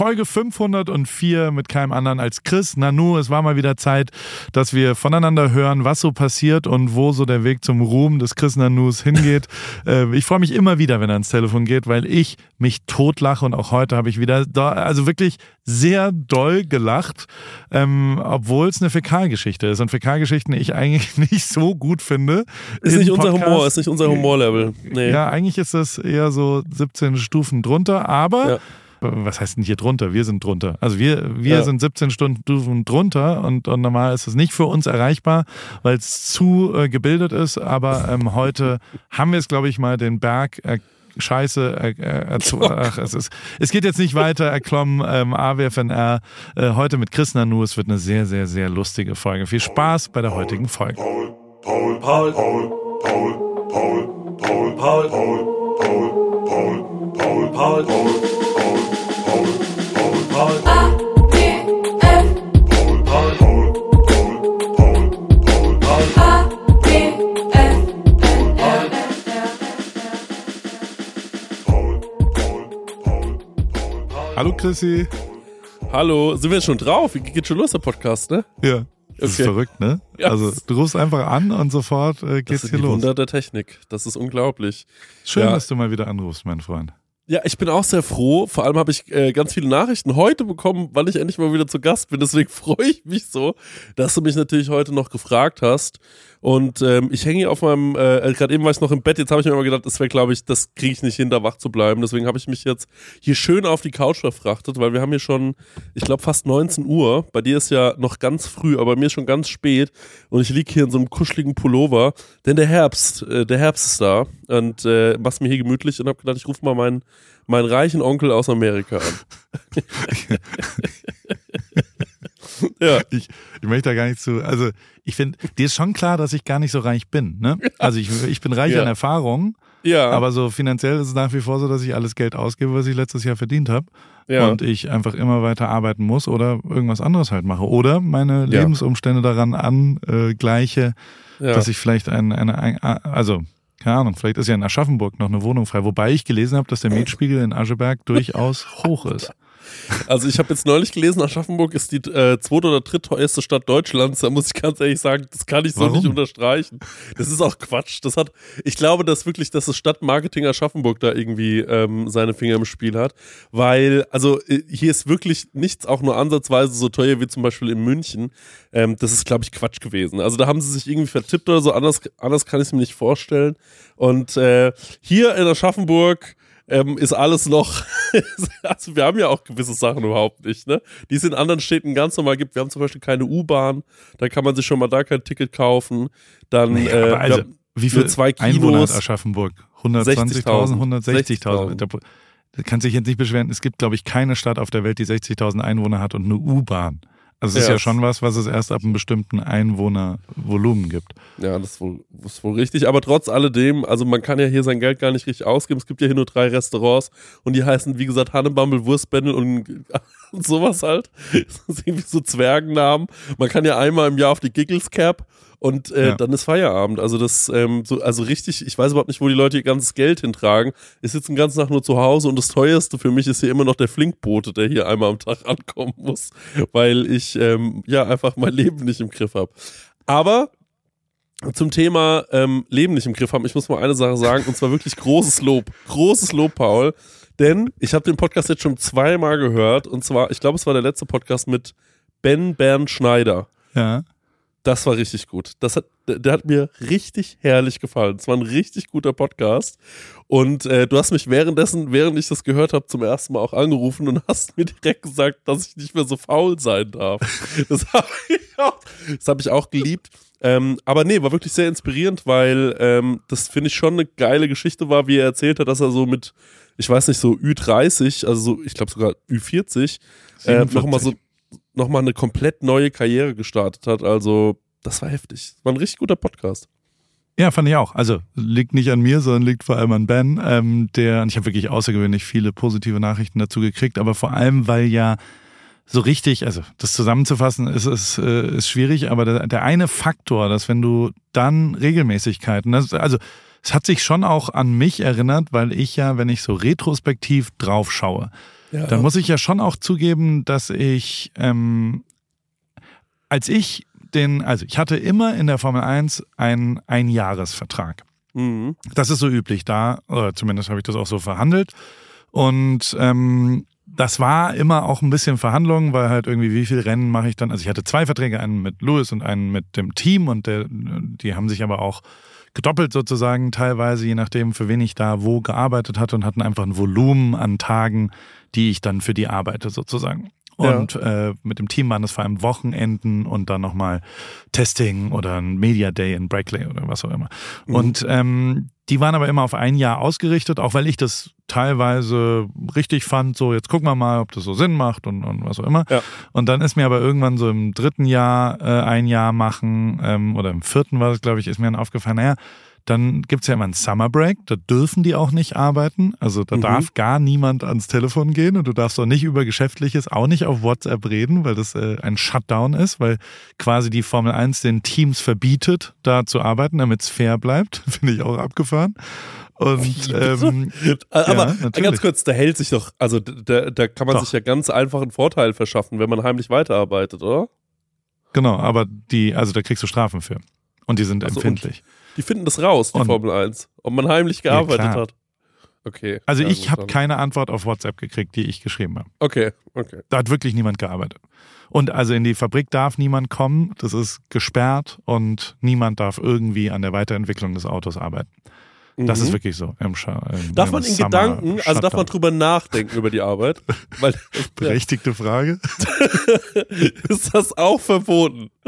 Folge 504 mit keinem anderen als Chris Nanu. Es war mal wieder Zeit, dass wir voneinander hören, was so passiert und wo so der Weg zum Ruhm des Chris Nanus hingeht. Äh, ich freue mich immer wieder, wenn er ans Telefon geht, weil ich mich totlache und auch heute habe ich wieder, da, also wirklich sehr doll gelacht, ähm, obwohl es eine Fäkalgeschichte ist und Fäkalgeschichten ich eigentlich nicht so gut finde. Ist nicht unser Humor, ist nicht unser Humorlevel. Nee. Ja, eigentlich ist das eher so 17 Stufen drunter, aber ja was heißt denn hier drunter? Wir sind drunter. Also wir, wir ja. sind 17 Stunden drunter und, und normal ist es nicht für uns erreichbar, weil es zu äh, gebildet ist. Aber ähm, heute haben wir es, glaube ich, mal den Berg äh, Scheiße, äh, äh, ach, es, ist, es geht jetzt nicht weiter, erklommen, ähm, AWFNR, äh, heute mit Chris Nanu, es wird eine sehr, sehr, sehr lustige Folge. Viel Spaß bei der heutigen Folge. Paul, Paul, Paul, Paul, Paul, Paul, Paul, Paul, Paul, Paul, Paul, Paul, Paul, Paul. Hallo Chrissy. Hallo, sind wir schon drauf? Geht schon los, der Podcast, ne? Ja. Das okay. ist verrückt, ne? Ja. Also du rufst einfach an und sofort äh, geht's das hier die los. Wunder der Technik. Das ist unglaublich. Schön, ja. dass du mal wieder anrufst, mein Freund. Ja, ich bin auch sehr froh. Vor allem habe ich äh, ganz viele Nachrichten heute bekommen, weil ich endlich mal wieder zu Gast bin. Deswegen freue ich mich so, dass du mich natürlich heute noch gefragt hast. Und ähm, ich hänge hier auf meinem, äh, gerade eben war ich noch im Bett, jetzt habe ich mir immer gedacht, das wäre, glaube ich, das kriege ich nicht hin, da wach zu bleiben. Deswegen habe ich mich jetzt hier schön auf die Couch verfrachtet, weil wir haben hier schon, ich glaube, fast 19 Uhr. Bei dir ist ja noch ganz früh, aber bei mir ist schon ganz spät. Und ich liege hier in so einem kuscheligen Pullover, denn der Herbst, äh, der Herbst ist da und äh, mach's mir hier gemütlich und habe gedacht, ich rufe mal meinen, meinen reichen Onkel aus Amerika an. ja. Ich, ich möchte da gar nicht zu, also ich finde, dir ist schon klar, dass ich gar nicht so reich bin. Ne? Also ich, ich bin reich ja. an Erfahrung, ja. aber so finanziell ist es nach wie vor so, dass ich alles Geld ausgebe, was ich letztes Jahr verdient habe. Ja. Und ich einfach immer weiter arbeiten muss oder irgendwas anderes halt mache. Oder meine ja. Lebensumstände daran angleiche, dass ich vielleicht ein, eine, ein, also keine Ahnung, vielleicht ist ja in Aschaffenburg noch eine Wohnung frei, wobei ich gelesen habe, dass der Mietspiegel in Ascheberg durchaus hoch ist. Also ich habe jetzt neulich gelesen, Aschaffenburg ist die äh, zweite oder drittteuerste Stadt Deutschlands. Da muss ich ganz ehrlich sagen, das kann ich so Warum? nicht unterstreichen. Das ist auch Quatsch. Das hat, ich glaube, dass wirklich, dass das Stadtmarketing Aschaffenburg da irgendwie ähm, seine Finger im Spiel hat, weil also äh, hier ist wirklich nichts auch nur ansatzweise so teuer wie zum Beispiel in München. Ähm, das ist, glaube ich, Quatsch gewesen. Also da haben sie sich irgendwie vertippt oder so. Anders, anders kann ich es mir nicht vorstellen. Und äh, hier in Aschaffenburg ähm, ist alles noch, also wir haben ja auch gewisse Sachen überhaupt nicht, ne? Die es in anderen Städten ganz normal gibt. Wir haben zum Beispiel keine U-Bahn, da kann man sich schon mal da kein Ticket kaufen. Dann, nee, äh, also, wie viele zwei Kinos, Einwohner hat Aschaffenburg? 120.000, 160.000. Da kannst dich jetzt nicht beschweren. Es gibt, glaube ich, keine Stadt auf der Welt, die 60.000 Einwohner hat und eine U-Bahn. Also es ja. ist ja schon was, was es erst ab einem bestimmten Einwohnervolumen gibt. Ja, das ist wohl, ist wohl richtig. Aber trotz alledem, also man kann ja hier sein Geld gar nicht richtig ausgeben. Es gibt ja hier nur drei Restaurants und die heißen, wie gesagt, Hannebumble, Wurstbändel und, und sowas halt. Das ist irgendwie so Zwergennamen. Man kann ja einmal im Jahr auf die Giggles Cap und äh, ja. dann ist Feierabend. Also das, ähm, so, also richtig, ich weiß überhaupt nicht, wo die Leute ihr ganzes Geld hintragen. Ich sitze den ganzen Tag nur zu Hause und das teuerste für mich ist hier immer noch der Flinkbote, der hier einmal am Tag ankommen muss, weil ich ähm, ja einfach mein Leben nicht im Griff habe. Aber zum Thema ähm, Leben nicht im Griff haben, ich muss mal eine Sache sagen, und zwar wirklich großes Lob. Großes Lob, Paul. Denn ich habe den Podcast jetzt schon zweimal gehört. Und zwar, ich glaube, es war der letzte Podcast mit Ben Bernd Schneider. Ja. Das war richtig gut. Das hat, der hat mir richtig herrlich gefallen. Es war ein richtig guter Podcast. Und äh, du hast mich währenddessen, während ich das gehört habe, zum ersten Mal auch angerufen und hast mir direkt gesagt, dass ich nicht mehr so faul sein darf. Das habe ich, auch, hab ich auch geliebt. Ähm, aber nee, war wirklich sehr inspirierend, weil ähm, das finde ich schon eine geile Geschichte war, wie er erzählt hat, dass er so mit, ich weiß nicht, so Ü30, also so, ich glaube sogar Ü40, äh, nochmal so nochmal eine komplett neue Karriere gestartet hat. Also, das war heftig. War ein richtig guter Podcast. Ja, fand ich auch. Also liegt nicht an mir, sondern liegt vor allem an Ben, ähm, der, und ich habe wirklich außergewöhnlich viele positive Nachrichten dazu gekriegt, aber vor allem, weil ja so richtig, also das zusammenzufassen ist, ist, äh, ist schwierig, aber der, der eine Faktor, dass wenn du dann Regelmäßigkeiten, das, also es hat sich schon auch an mich erinnert, weil ich ja, wenn ich so retrospektiv drauf schaue, ja. dann muss ich ja schon auch zugeben, dass ich, ähm, als ich den, also ich hatte immer in der Formel 1 einen Einjahresvertrag. Mhm. Das ist so üblich da, oder zumindest habe ich das auch so verhandelt. Und ähm, das war immer auch ein bisschen Verhandlung, weil halt irgendwie, wie viel Rennen mache ich dann? Also ich hatte zwei Verträge, einen mit Lewis und einen mit dem Team und der, die haben sich aber auch gedoppelt sozusagen teilweise, je nachdem, für wen ich da wo gearbeitet hatte und hatten einfach ein Volumen an Tagen, die ich dann für die arbeite sozusagen. Und ja. äh, mit dem Team waren es vor allem Wochenenden und dann nochmal Testing oder ein Media Day in Brackley oder was auch immer. Mhm. Und ähm, die waren aber immer auf ein Jahr ausgerichtet, auch weil ich das teilweise richtig fand, so jetzt gucken wir mal, ob das so Sinn macht und, und was auch immer. Ja. Und dann ist mir aber irgendwann so im dritten Jahr äh, ein Jahr machen ähm, oder im vierten war es, glaube ich, ist mir dann aufgefallen, naja, dann gibt's ja immer einen Summer Break, da dürfen die auch nicht arbeiten. Also da mhm. darf gar niemand ans Telefon gehen und du darfst auch nicht über Geschäftliches, auch nicht auf WhatsApp reden, weil das äh, ein Shutdown ist, weil quasi die Formel 1 den Teams verbietet, da zu arbeiten, damit es fair bleibt. Finde ich auch abgefahren. Und, ähm, aber ja, ganz kurz, da hält sich doch, also da, da kann man doch. sich ja ganz einfach einen Vorteil verschaffen, wenn man heimlich weiterarbeitet, oder? Genau, aber die, also da kriegst du Strafen für. Und die sind also empfindlich. Die finden das raus, die und, Formel 1, ob man heimlich gearbeitet ja, hat. Okay. Also ich habe keine Antwort auf WhatsApp gekriegt, die ich geschrieben habe. Okay, okay. Da hat wirklich niemand gearbeitet. Und also in die Fabrik darf niemand kommen, das ist gesperrt und niemand darf irgendwie an der Weiterentwicklung des Autos arbeiten. Das mhm. ist wirklich so. Im im, darf man in Summer Gedanken, Shutdown. also darf man drüber nachdenken über die Arbeit? Weil, Berechtigte Frage. ist das auch verboten?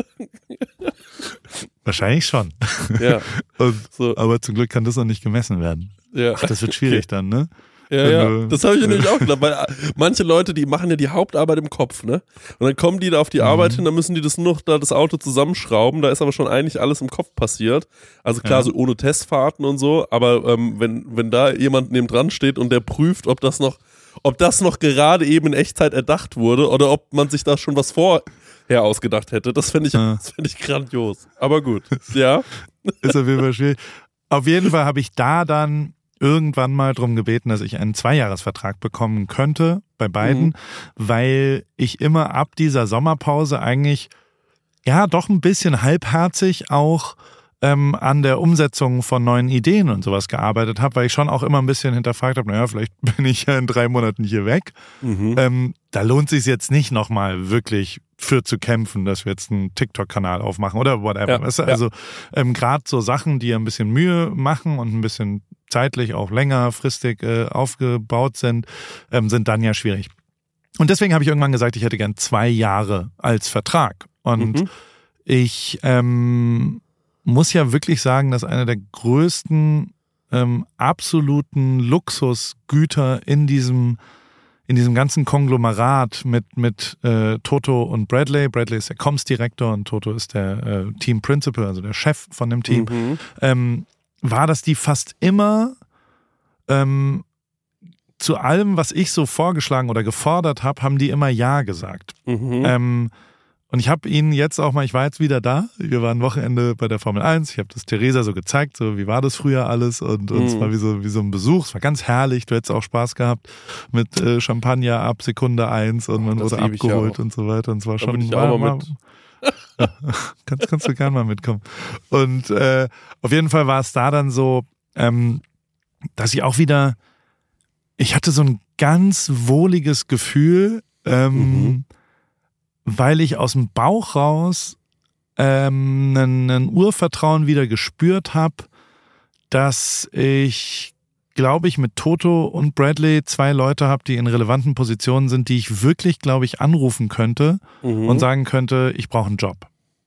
Wahrscheinlich schon. Ja. Und, so. Aber zum Glück kann das noch nicht gemessen werden. Ja. Ach, das wird schwierig okay. dann, ne? Ja, ja, das habe ich nämlich auch gedacht, weil äh, manche Leute, die machen ja die Hauptarbeit im Kopf, ne? Und dann kommen die da auf die mhm. Arbeit hin, dann müssen die das nur da das Auto zusammenschrauben, da ist aber schon eigentlich alles im Kopf passiert. Also klar, ja. so ohne Testfahrten und so, aber ähm, wenn, wenn da jemand neben dran steht und der prüft, ob das noch, ob das noch gerade eben in Echtzeit erdacht wurde oder ob man sich da schon was vorher ausgedacht hätte, das finde ich, ja. das ich grandios. Aber gut, ja. Ist auf jeden Fall schwierig. Auf jeden Fall habe ich da dann irgendwann mal darum gebeten, dass ich einen Zweijahresvertrag bekommen könnte bei beiden, mhm. weil ich immer ab dieser Sommerpause eigentlich ja doch ein bisschen halbherzig auch ähm, an der Umsetzung von neuen Ideen und sowas gearbeitet habe, weil ich schon auch immer ein bisschen hinterfragt habe, naja, vielleicht bin ich ja in drei Monaten hier weg. Mhm. Ähm, da lohnt sich jetzt nicht nochmal wirklich für zu kämpfen, dass wir jetzt einen TikTok-Kanal aufmachen oder whatever. Ja, weißt du? Also ähm, gerade so Sachen, die ein bisschen Mühe machen und ein bisschen zeitlich auch längerfristig äh, aufgebaut sind, ähm, sind dann ja schwierig. Und deswegen habe ich irgendwann gesagt, ich hätte gern zwei Jahre als Vertrag. Und mhm. ich ähm, muss ja wirklich sagen, dass einer der größten ähm, absoluten Luxusgüter in diesem in diesem ganzen Konglomerat mit, mit äh, Toto und Bradley. Bradley ist der Comms-Direktor und Toto ist der äh, Team Principal, also der Chef von dem Team. Mhm. Ähm, war, dass die fast immer ähm, zu allem, was ich so vorgeschlagen oder gefordert habe, haben die immer Ja gesagt. Mhm. Ähm, und ich habe ihnen jetzt auch mal, ich war jetzt wieder da, wir waren Wochenende bei der Formel 1, ich habe das Theresa so gezeigt, so wie war das früher alles? Und, und mhm. es war wie so, wie so ein Besuch, es war ganz herrlich, du hättest auch Spaß gehabt mit äh, Champagner ab Sekunde 1 und man das wurde abgeholt und so weiter. Und es war da schon... Ich auch mal mit. kannst, kannst du gerne mal mitkommen. Und äh, auf jeden Fall war es da dann so, ähm, dass ich auch wieder, ich hatte so ein ganz wohliges Gefühl, ähm, mhm weil ich aus dem Bauch raus ähm, einen, einen Urvertrauen wieder gespürt habe, dass ich, glaube ich, mit Toto und Bradley zwei Leute habe, die in relevanten Positionen sind, die ich wirklich, glaube ich, anrufen könnte mhm. und sagen könnte, ich brauche einen Job.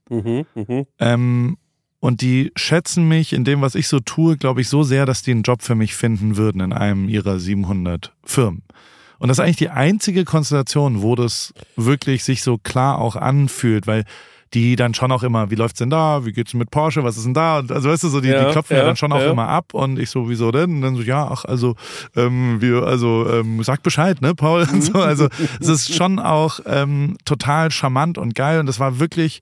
Mhm, mh. ähm, und die schätzen mich in dem, was ich so tue, glaube ich, so sehr, dass die einen Job für mich finden würden in einem ihrer 700 Firmen. Und das ist eigentlich die einzige Konstellation, wo das wirklich sich so klar auch anfühlt, weil die dann schon auch immer, wie läuft's denn da? Wie geht's mit Porsche? Was ist denn da? Und also weißt du so, die, ja, die klopfen ja, ja, dann schon auch ja. immer ab und ich so, wieso denn? Und dann so, ja, ach, also, ähm, wir, also, ähm, sag Bescheid, ne, Paul? Und so. Also es ist schon auch ähm, total charmant und geil und das war wirklich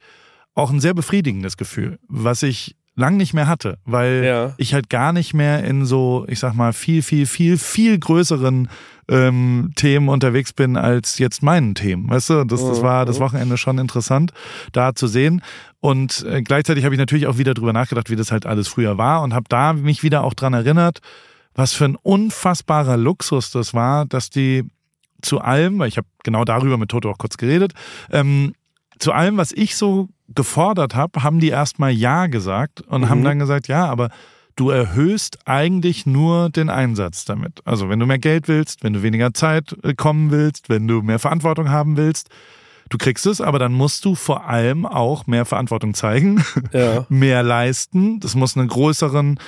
auch ein sehr befriedigendes Gefühl, was ich lang nicht mehr hatte, weil ja. ich halt gar nicht mehr in so, ich sag mal, viel, viel, viel, viel größeren ähm, Themen unterwegs bin als jetzt meinen Themen. Weißt du, das, das war das mhm. Wochenende schon interessant, da zu sehen. Und äh, gleichzeitig habe ich natürlich auch wieder drüber nachgedacht, wie das halt alles früher war und habe da mich wieder auch dran erinnert, was für ein unfassbarer Luxus das war, dass die zu allem, weil ich habe genau darüber mit Toto auch kurz geredet, ähm, zu allem, was ich so gefordert habe, haben die erstmal Ja gesagt und mhm. haben dann gesagt, ja, aber du erhöhst eigentlich nur den Einsatz damit. Also wenn du mehr Geld willst, wenn du weniger Zeit äh, kommen willst, wenn du mehr Verantwortung haben willst, du kriegst es, aber dann musst du vor allem auch mehr Verantwortung zeigen, ja. mehr leisten. Das muss einen größeren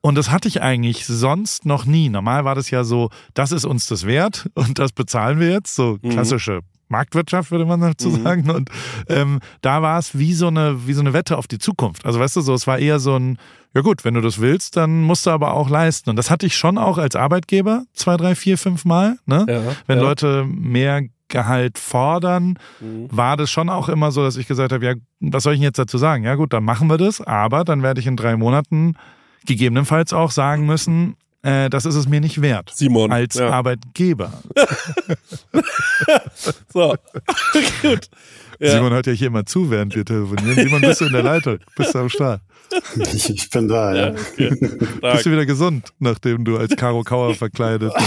und das hatte ich eigentlich sonst noch nie. Normal war das ja so, das ist uns das wert und das bezahlen wir jetzt. So mhm. klassische Marktwirtschaft, würde man dazu mhm. sagen. Und ähm, da war es wie so eine, wie so eine Wette auf die Zukunft. Also weißt du, so, es war eher so ein, ja gut, wenn du das willst, dann musst du aber auch leisten. Und das hatte ich schon auch als Arbeitgeber zwei, drei, vier, fünf Mal. Ne? Ja, wenn ja. Leute mehr Gehalt fordern, mhm. war das schon auch immer so, dass ich gesagt habe, ja, was soll ich denn jetzt dazu sagen? Ja gut, dann machen wir das, aber dann werde ich in drei Monaten gegebenenfalls auch sagen müssen, äh, das ist es mir nicht wert. Simon. Als ja. Arbeitgeber. so, gut. Ja. Simon hört ja hier immer zu, während wir telefonieren. Simon, bist du in der Leitung? Bist du am Start? Ich, ich bin da, ja. ja okay. Bist du wieder gesund, nachdem du als Karo Kauer verkleidet äh,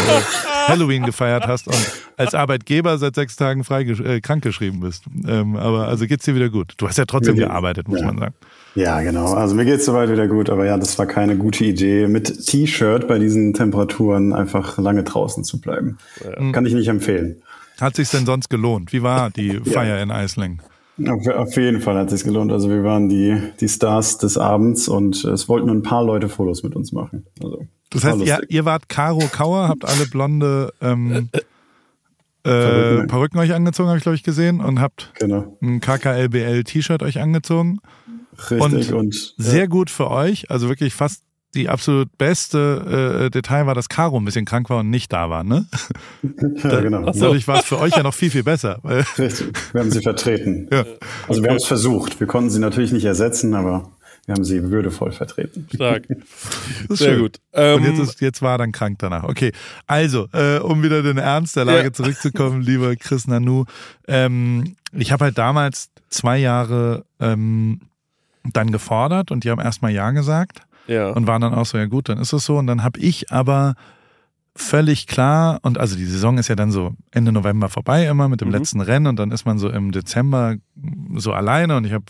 Halloween gefeiert hast und als Arbeitgeber seit sechs Tagen frei äh, krankgeschrieben bist. Ähm, aber also geht's dir wieder gut. Du hast ja trotzdem gearbeitet, muss man sagen. Ja, genau. Also mir geht's soweit wieder gut, aber ja, das war keine gute Idee, mit T-Shirt bei diesen Temperaturen einfach lange draußen zu bleiben. Ja. Kann ich nicht empfehlen. Hat sich denn sonst gelohnt? Wie war die Feier in Eislingen? Auf, auf, jeden Fall hat es sich gelohnt. Also wir waren die, die Stars des Abends und es wollten ein paar Leute Fotos mit uns machen. Also, das heißt, ihr, ihr, wart Caro Kauer, habt alle blonde ähm, äh, Perücken euch angezogen, habe ich glaube ich gesehen, und habt genau. ein KKLBL-T-Shirt euch angezogen. Richtig. Und, und sehr ja. gut für euch, also wirklich fast die absolut beste äh, Detail war, dass Caro ein bisschen krank war und nicht da war, ne? ja, genau. Dadurch war es für euch ja noch viel, viel besser. Richtig. Wir haben sie vertreten. Ja. Also wir haben es versucht. Wir konnten sie natürlich nicht ersetzen, aber wir haben sie würdevoll vertreten. Stark. Sehr schön. gut. Ähm, und jetzt, ist, jetzt war er dann krank danach. Okay, also, äh, um wieder den Ernst der Lage ja. zurückzukommen, lieber Chris Nanu. Ähm, ich habe halt damals zwei Jahre ähm, dann gefordert und die haben erstmal Ja gesagt. Ja. Und waren dann auch so, ja gut, dann ist es so. Und dann habe ich aber völlig klar, und also die Saison ist ja dann so Ende November vorbei immer mit dem mhm. letzten Rennen und dann ist man so im Dezember so alleine und ich habe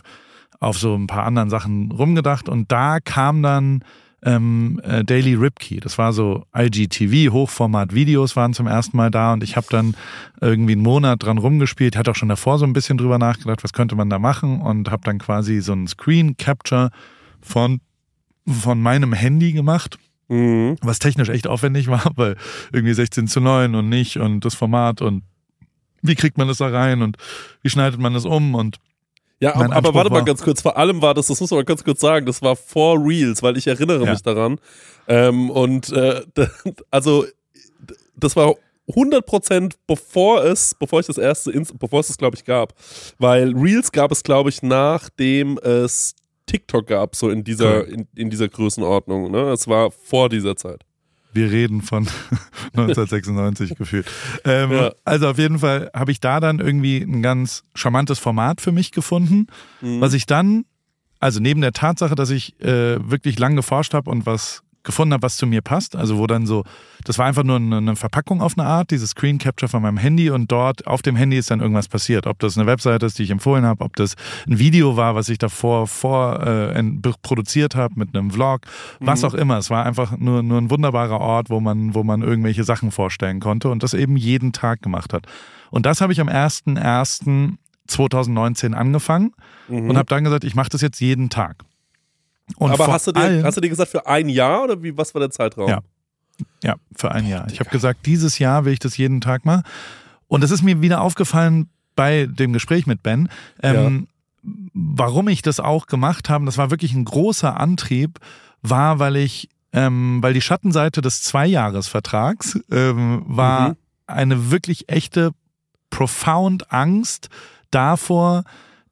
auf so ein paar anderen Sachen rumgedacht und da kam dann ähm, äh, Daily Ripkey. Das war so IGTV, Hochformat-Videos waren zum ersten Mal da und ich habe dann irgendwie einen Monat dran rumgespielt, hatte auch schon davor so ein bisschen drüber nachgedacht, was könnte man da machen und habe dann quasi so einen Screen Capture von, von meinem Handy gemacht. Mhm. Was technisch echt aufwendig war, weil irgendwie 16 zu 9 und nicht und das Format und wie kriegt man das da rein und wie schneidet man das um und ja, aber, aber warte mal ganz kurz. Vor allem war das, das muss man ganz kurz sagen, das war vor Reels, weil ich erinnere ja. mich daran. Ähm, und äh, also das war 100% bevor es, bevor ich das erste, bevor es das glaube ich gab, weil Reels gab es glaube ich nachdem es TikTok gab, so in dieser in, in dieser Größenordnung. Ne, es war vor dieser Zeit. Wir reden von 1996 gefühlt. Ähm, ja. Also auf jeden Fall habe ich da dann irgendwie ein ganz charmantes Format für mich gefunden, mhm. was ich dann, also neben der Tatsache, dass ich äh, wirklich lang geforscht habe und was gefunden habe, was zu mir passt. Also wo dann so, das war einfach nur eine, Verpackung auf eine Art, dieses Screen Capture von meinem Handy und dort auf dem Handy ist dann irgendwas passiert. Ob das eine Webseite ist, die ich empfohlen habe, ob das ein Video war, was ich davor vor äh, produziert habe mit einem Vlog, was mhm. auch immer. Es war einfach nur, nur ein wunderbarer Ort, wo man, wo man irgendwelche Sachen vorstellen konnte und das eben jeden Tag gemacht hat. Und das habe ich am 1.1.2019 angefangen mhm. und habe dann gesagt, ich mache das jetzt jeden Tag. Und Aber hast du, dir, hast du dir gesagt, für ein Jahr oder wie, was war der Zeitraum? Ja, ja für ein Jahr. Ich habe gesagt, dieses Jahr will ich das jeden Tag mal. Und es ist mir wieder aufgefallen bei dem Gespräch mit Ben, ähm, ja. warum ich das auch gemacht habe. Das war wirklich ein großer Antrieb, war, weil ich, ähm, weil die Schattenseite des Zweijahresvertrags ähm, war mhm. eine wirklich echte, profound Angst davor,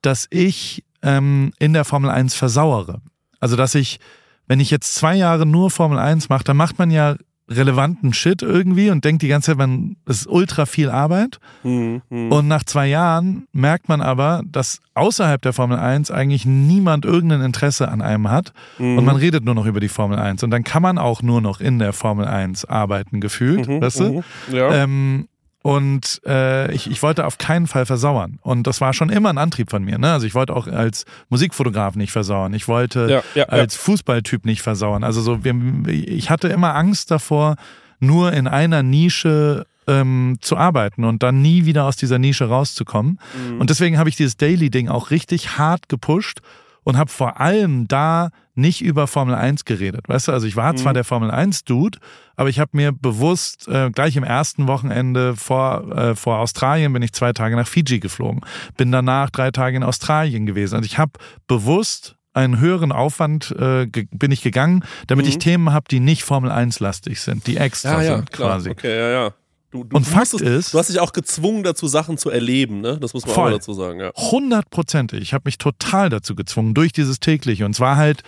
dass ich ähm, in der Formel 1 versauere. Also, dass ich, wenn ich jetzt zwei Jahre nur Formel 1 mache, dann macht man ja relevanten Shit irgendwie und denkt die ganze Zeit, man das ist ultra viel Arbeit. Mhm. Und nach zwei Jahren merkt man aber, dass außerhalb der Formel 1 eigentlich niemand irgendein Interesse an einem hat mhm. und man redet nur noch über die Formel 1 und dann kann man auch nur noch in der Formel 1 arbeiten gefühlt, mhm. weißt du? Mhm. Ja. Ähm, und äh, ich, ich wollte auf keinen Fall versauern. Und das war schon immer ein Antrieb von mir. Ne? Also ich wollte auch als Musikfotograf nicht versauern. Ich wollte ja, ja, als ja. Fußballtyp nicht versauern. Also so, wir, ich hatte immer Angst davor, nur in einer Nische ähm, zu arbeiten und dann nie wieder aus dieser Nische rauszukommen. Mhm. Und deswegen habe ich dieses Daily-Ding auch richtig hart gepusht und habe vor allem da nicht über Formel 1 geredet. Weißt du, also ich war mhm. zwar der Formel 1 Dude, aber ich habe mir bewusst äh, gleich im ersten Wochenende vor äh, vor Australien bin ich zwei Tage nach Fiji geflogen, bin danach drei Tage in Australien gewesen. Also ich habe bewusst einen höheren Aufwand äh, bin ich gegangen, damit mhm. ich Themen habe, die nicht Formel 1 lastig sind, die extra ja, ja, sind klar. quasi. Okay, ja, ja. Du, du, und Fakt ist, du hast dich auch gezwungen dazu, Sachen zu erleben, ne? Das muss man voll, auch dazu sagen, ja. Hundertprozentig. Ich habe mich total dazu gezwungen, durch dieses tägliche. Und zwar halt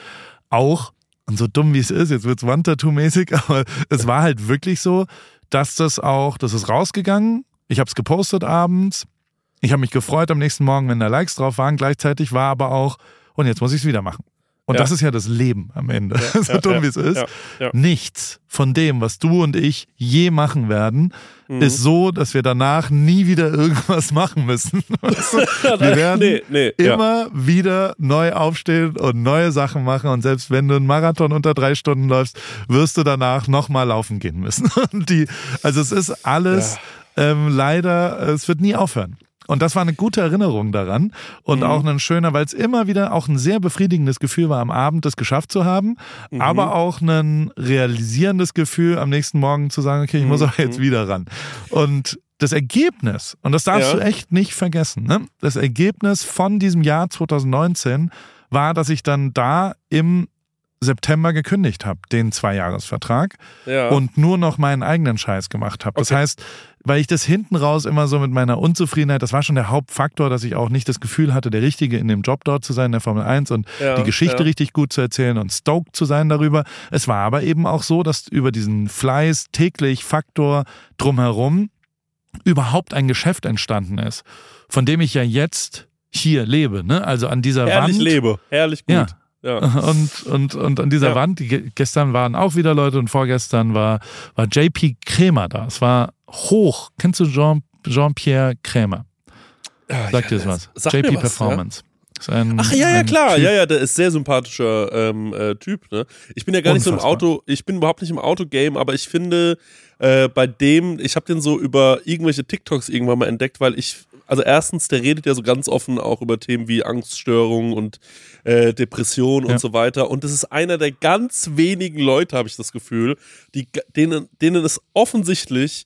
auch, und so dumm wie es ist, jetzt wird es Wandtattoo-mäßig, aber es war halt wirklich so, dass das auch, das ist rausgegangen. Ich habe es gepostet abends. Ich habe mich gefreut am nächsten Morgen, wenn da Likes drauf waren. Gleichzeitig war aber auch, und jetzt muss ich es wieder machen. Und ja. das ist ja das Leben am Ende, ja, so dumm wie es ist. Nichts von dem, was du und ich je machen werden, mhm. ist so, dass wir danach nie wieder irgendwas machen müssen. wir werden nee, nee, immer wieder neu aufstehen und neue Sachen machen. Und selbst wenn du einen Marathon unter drei Stunden läufst, wirst du danach nochmal laufen gehen müssen. Die, also es ist alles ähm, leider, es wird nie aufhören. Und das war eine gute Erinnerung daran und mhm. auch ein schöner, weil es immer wieder auch ein sehr befriedigendes Gefühl war, am Abend das geschafft zu haben, mhm. aber auch ein realisierendes Gefühl, am nächsten Morgen zu sagen, okay, ich muss mhm. auch jetzt wieder ran. Und das Ergebnis, und das darfst ja. du echt nicht vergessen, ne? das Ergebnis von diesem Jahr 2019 war, dass ich dann da im September gekündigt habe, den Zweijahresvertrag ja. und nur noch meinen eigenen Scheiß gemacht habe. Das heißt, weil ich das hinten raus immer so mit meiner Unzufriedenheit, das war schon der Hauptfaktor, dass ich auch nicht das Gefühl hatte, der Richtige in dem Job dort zu sein, in der Formel 1 und ja, die Geschichte ja. richtig gut zu erzählen und stoked zu sein darüber. Es war aber eben auch so, dass über diesen Fleiß täglich Faktor drumherum überhaupt ein Geschäft entstanden ist, von dem ich ja jetzt hier lebe, ne? Also an dieser herrlich Wand. Herrlich lebe, herrlich gut. Ja, ja. Und, und, und an dieser ja. Wand, die, gestern waren auch wieder Leute und vorgestern war, war JP Krämer da. Es war hoch. Kennst du Jean, Jean-Pierre Krämer? Ja, Sagt dir das was? Sag JP was, Performance. Ein, Ach ja, ja, klar, typ. ja, ja, der ist sehr sympathischer ähm, äh, Typ. Ne? Ich bin ja gar Unfassbar. nicht so im Auto, ich bin überhaupt nicht im Autogame, aber ich finde äh, bei dem, ich habe den so über irgendwelche TikToks irgendwann mal entdeckt, weil ich also erstens, der redet ja so ganz offen auch über Themen wie Angststörungen und äh, Depression ja. und so weiter. Und das ist einer der ganz wenigen Leute, habe ich das Gefühl, die, denen, denen es offensichtlich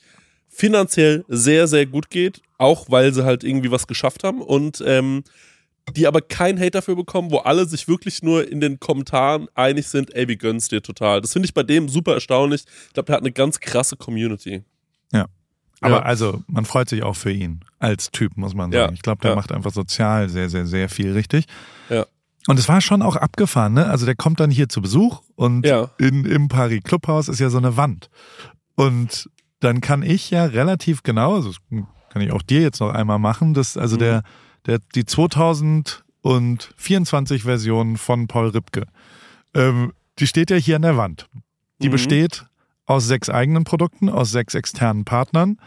finanziell sehr, sehr gut geht, auch weil sie halt irgendwie was geschafft haben und ähm, die aber keinen Hate dafür bekommen, wo alle sich wirklich nur in den Kommentaren einig sind, ey, wie gönnst dir total. Das finde ich bei dem super erstaunlich. Ich glaube, der hat eine ganz krasse Community. Aber ja. also, man freut sich auch für ihn als Typ, muss man sagen. Ja. Ich glaube, der ja. macht einfach sozial sehr, sehr, sehr viel richtig. Ja. Und es war schon auch abgefahren, ne? Also der kommt dann hier zu Besuch und in, im Paris Clubhaus ist ja so eine Wand. Und dann kann ich ja relativ genau, also kann ich auch dir jetzt noch einmal machen, dass also mhm. der, der, die 2024 Version von Paul Ripke, ähm, die steht ja hier an der Wand. Die mhm. besteht aus sechs eigenen Produkten, aus sechs externen Partnern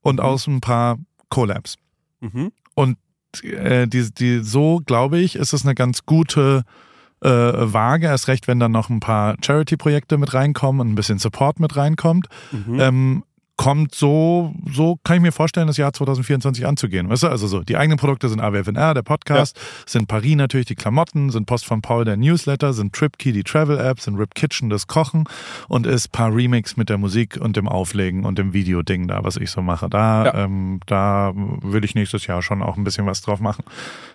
und mhm. aus ein paar Collabs. Mhm. Und äh, die, die, so glaube ich, ist es eine ganz gute äh, Waage, erst recht, wenn dann noch ein paar Charity-Projekte mit reinkommen und ein bisschen Support mit reinkommt. Mhm. Ähm, kommt so, so kann ich mir vorstellen, das Jahr 2024 anzugehen. Weißt du, also so, die eigenen Produkte sind AWFNR, der Podcast, ja. sind Paris natürlich die Klamotten, sind Post von Paul der Newsletter, sind TripKey die Travel-App, sind Rip Kitchen das Kochen und ist paar Remix mit der Musik und dem Auflegen und dem Video-Ding da, was ich so mache. Da, ja. ähm, da will ich nächstes Jahr schon auch ein bisschen was drauf machen.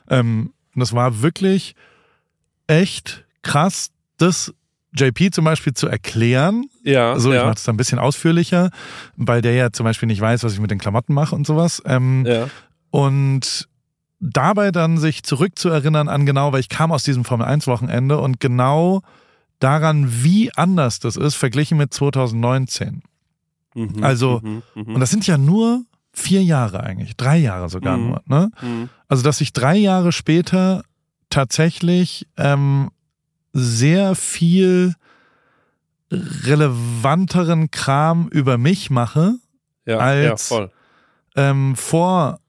Ähm, das war wirklich echt krass, das JP zum Beispiel zu erklären. Ja. So, ich ja. mache es ein bisschen ausführlicher, weil der ja zum Beispiel nicht weiß, was ich mit den Klamotten mache und sowas. Ähm, ja. Und dabei dann sich zurückzuerinnern an genau, weil ich kam aus diesem Formel 1 Wochenende und genau daran, wie anders das ist, verglichen mit 2019. Mhm, also, mhm, mh. und das sind ja nur vier Jahre eigentlich, drei Jahre sogar mhm, nur. Ne? Mhm. Also, dass ich drei Jahre später tatsächlich ähm, sehr viel relevanteren Kram über mich mache, ja, als ja, ähm, vor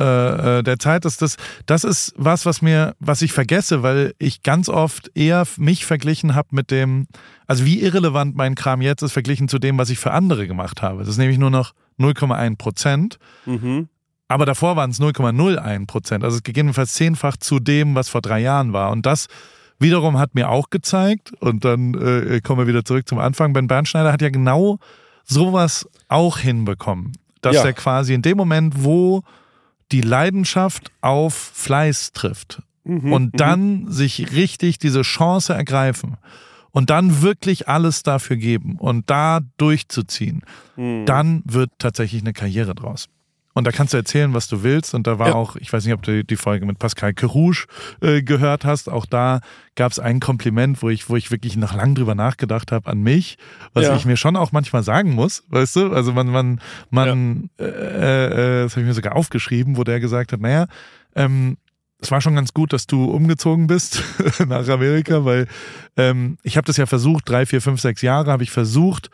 äh, äh, der Zeit ist das, das ist was, was mir, was ich vergesse, weil ich ganz oft eher mich verglichen habe mit dem, also wie irrelevant mein Kram jetzt ist, verglichen zu dem, was ich für andere gemacht habe. Das ist nämlich nur noch 0,1 Prozent. Mhm. Aber davor waren es 0,01 Prozent. Also gegebenenfalls zehnfach zu dem, was vor drei Jahren war. Und das wiederum hat mir auch gezeigt, und dann äh, kommen wir wieder zurück zum Anfang, Ben Bernschneider hat ja genau sowas auch hinbekommen. Dass ja. er quasi in dem Moment, wo die Leidenschaft auf Fleiß trifft mhm, und mhm. dann sich richtig diese Chance ergreifen und dann wirklich alles dafür geben und da durchzuziehen, mhm. dann wird tatsächlich eine Karriere draus. Und da kannst du erzählen, was du willst. Und da war ja. auch, ich weiß nicht, ob du die Folge mit Pascal Kerouche äh, gehört hast. Auch da gab es ein Kompliment, wo ich, wo ich wirklich noch lang drüber nachgedacht habe an mich, was ja. ich mir schon auch manchmal sagen muss, weißt du? Also man, man, man, ja. äh, äh, das habe ich mir sogar aufgeschrieben, wo der gesagt hat, naja, ähm, es war schon ganz gut, dass du umgezogen bist nach Amerika, weil ähm, ich habe das ja versucht, drei, vier, fünf, sechs Jahre habe ich versucht,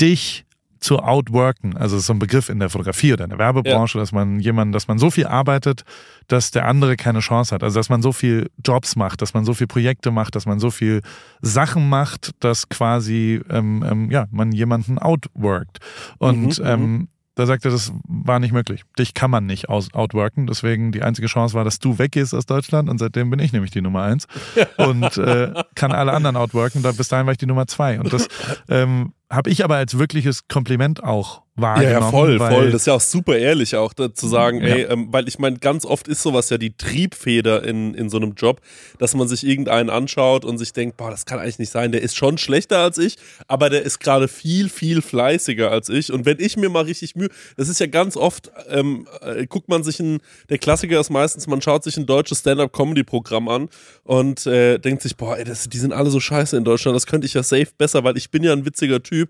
dich zu outworken. Also so ein Begriff in der Fotografie oder in der Werbebranche, ja. dass man jemanden, dass man so viel arbeitet, dass der andere keine Chance hat. Also dass man so viel Jobs macht, dass man so viel Projekte macht, dass man so viel Sachen macht, dass quasi ähm, ähm, ja man jemanden outworkt. Und mhm, ähm, mhm. da sagt er, das war nicht möglich. Dich kann man nicht aus outworken. Deswegen die einzige Chance war, dass du weggehst aus Deutschland und seitdem bin ich nämlich die Nummer eins und äh, kann alle anderen outworken. Da bis dahin war ich die Nummer zwei. Und das ähm, habe ich aber als wirkliches Kompliment auch wahrgenommen. Ja, ja voll, voll. Das ist ja auch super ehrlich auch da, zu sagen, ja. ey, ähm, weil ich meine, ganz oft ist sowas ja die Triebfeder in, in so einem Job, dass man sich irgendeinen anschaut und sich denkt, boah, das kann eigentlich nicht sein, der ist schon schlechter als ich, aber der ist gerade viel, viel fleißiger als ich. Und wenn ich mir mal richtig Mühe, das ist ja ganz oft, ähm, äh, guckt man sich ein, der Klassiker ist meistens, man schaut sich ein deutsches Stand-Up-Comedy-Programm an und äh, denkt sich, boah, ey, das, die sind alle so scheiße in Deutschland, das könnte ich ja safe besser, weil ich bin ja ein witziger Typ,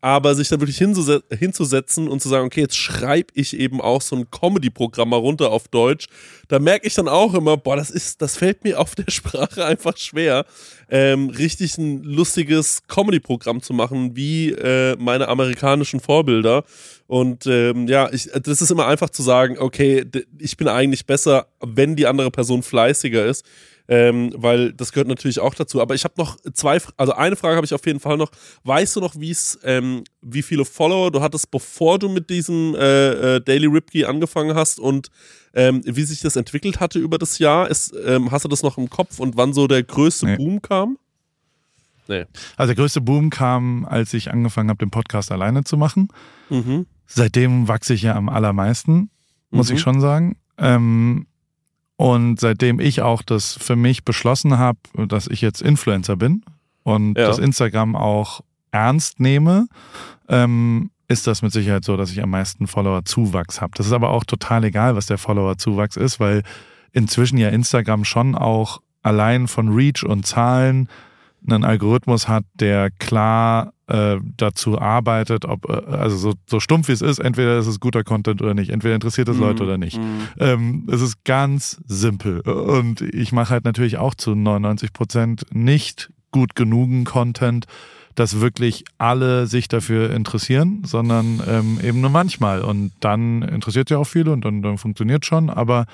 aber sich da wirklich hinzusetzen, hinzusetzen und zu sagen, okay, jetzt schreibe ich eben auch so ein Comedy-Programm mal runter auf Deutsch, da merke ich dann auch immer, boah, das ist, das fällt mir auf der Sprache einfach schwer, ähm, richtig ein lustiges Comedy-Programm zu machen, wie äh, meine amerikanischen Vorbilder. Und ähm, ja, ich, das ist immer einfach zu sagen, okay, ich bin eigentlich besser, wenn die andere Person fleißiger ist ähm, weil das gehört natürlich auch dazu. Aber ich habe noch zwei, also eine Frage habe ich auf jeden Fall noch. Weißt du noch, wie es, ähm, wie viele Follower du hattest, bevor du mit diesem äh, äh, Daily Ripkey angefangen hast und ähm, wie sich das entwickelt hatte über das Jahr? Ist, ähm, hast du das noch im Kopf und wann so der größte nee. Boom kam? Nee. Also der größte Boom kam, als ich angefangen habe, den Podcast alleine zu machen. Mhm. Seitdem wachse ich ja am allermeisten, muss mhm. ich schon sagen. Ähm, und seitdem ich auch das für mich beschlossen habe, dass ich jetzt Influencer bin und ja. das Instagram auch ernst nehme, ähm, ist das mit Sicherheit so, dass ich am meisten Follower-Zuwachs habe. Das ist aber auch total egal, was der Follower-Zuwachs ist, weil inzwischen ja Instagram schon auch allein von Reach und Zahlen einen Algorithmus hat, der klar äh, dazu arbeitet, ob, äh, also so, so stumpf wie es ist, entweder ist es guter Content oder nicht, entweder interessiert es Leute mm, oder nicht. Mm. Ähm, es ist ganz simpel. Und ich mache halt natürlich auch zu 99 Prozent nicht gut genugen Content, dass wirklich alle sich dafür interessieren, sondern ähm, eben nur manchmal. Und dann interessiert ja auch viele und dann, dann funktioniert schon, aber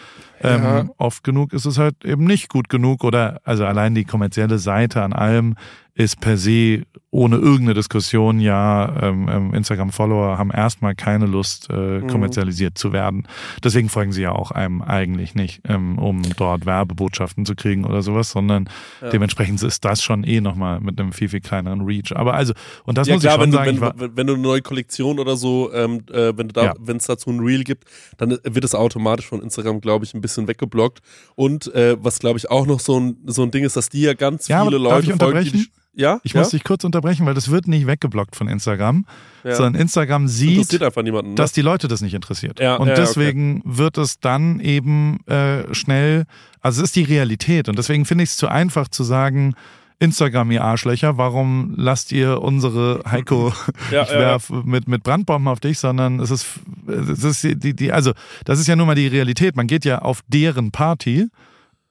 ähm, ja. oft genug ist es halt eben nicht gut genug oder also allein die kommerzielle Seite an allem ist per se ohne irgendeine Diskussion, ja, ähm, ähm, Instagram-Follower haben erstmal keine Lust, äh, mhm. kommerzialisiert mhm. zu werden. Deswegen folgen sie ja auch einem eigentlich nicht, ähm, um dort Werbebotschaften zu kriegen oder sowas, sondern ja. dementsprechend ist das schon eh nochmal mit einem viel, viel kleineren Reach. Aber also, und das ja, muss klar, ich schon wenn sagen. Du, wenn, wenn, du eine neue Kollektion oder so, ähm, äh, wenn da, es dazu ein Reel gibt, dann wird es automatisch von Instagram, glaube ich, ein bisschen weggeblockt. Und äh, was, glaube ich, auch noch so ein, so ein Ding ist, dass die ja ganz viele Leute folgen, die Ja? Ich ja? muss dich kurz unterbrechen, weil das wird nicht weggeblockt von Instagram, ja. sondern Instagram sieht, ne? dass die Leute das nicht interessiert. Ja, und deswegen okay. wird es dann eben äh, schnell, also es ist die Realität und deswegen finde ich es zu einfach zu sagen, Instagram, ihr Arschlöcher, warum lasst ihr unsere Heiko, ja, ich werf ja. mit, mit Brandbomben auf dich, sondern es ist, es ist die, die, also das ist ja nun mal die Realität. Man geht ja auf deren Party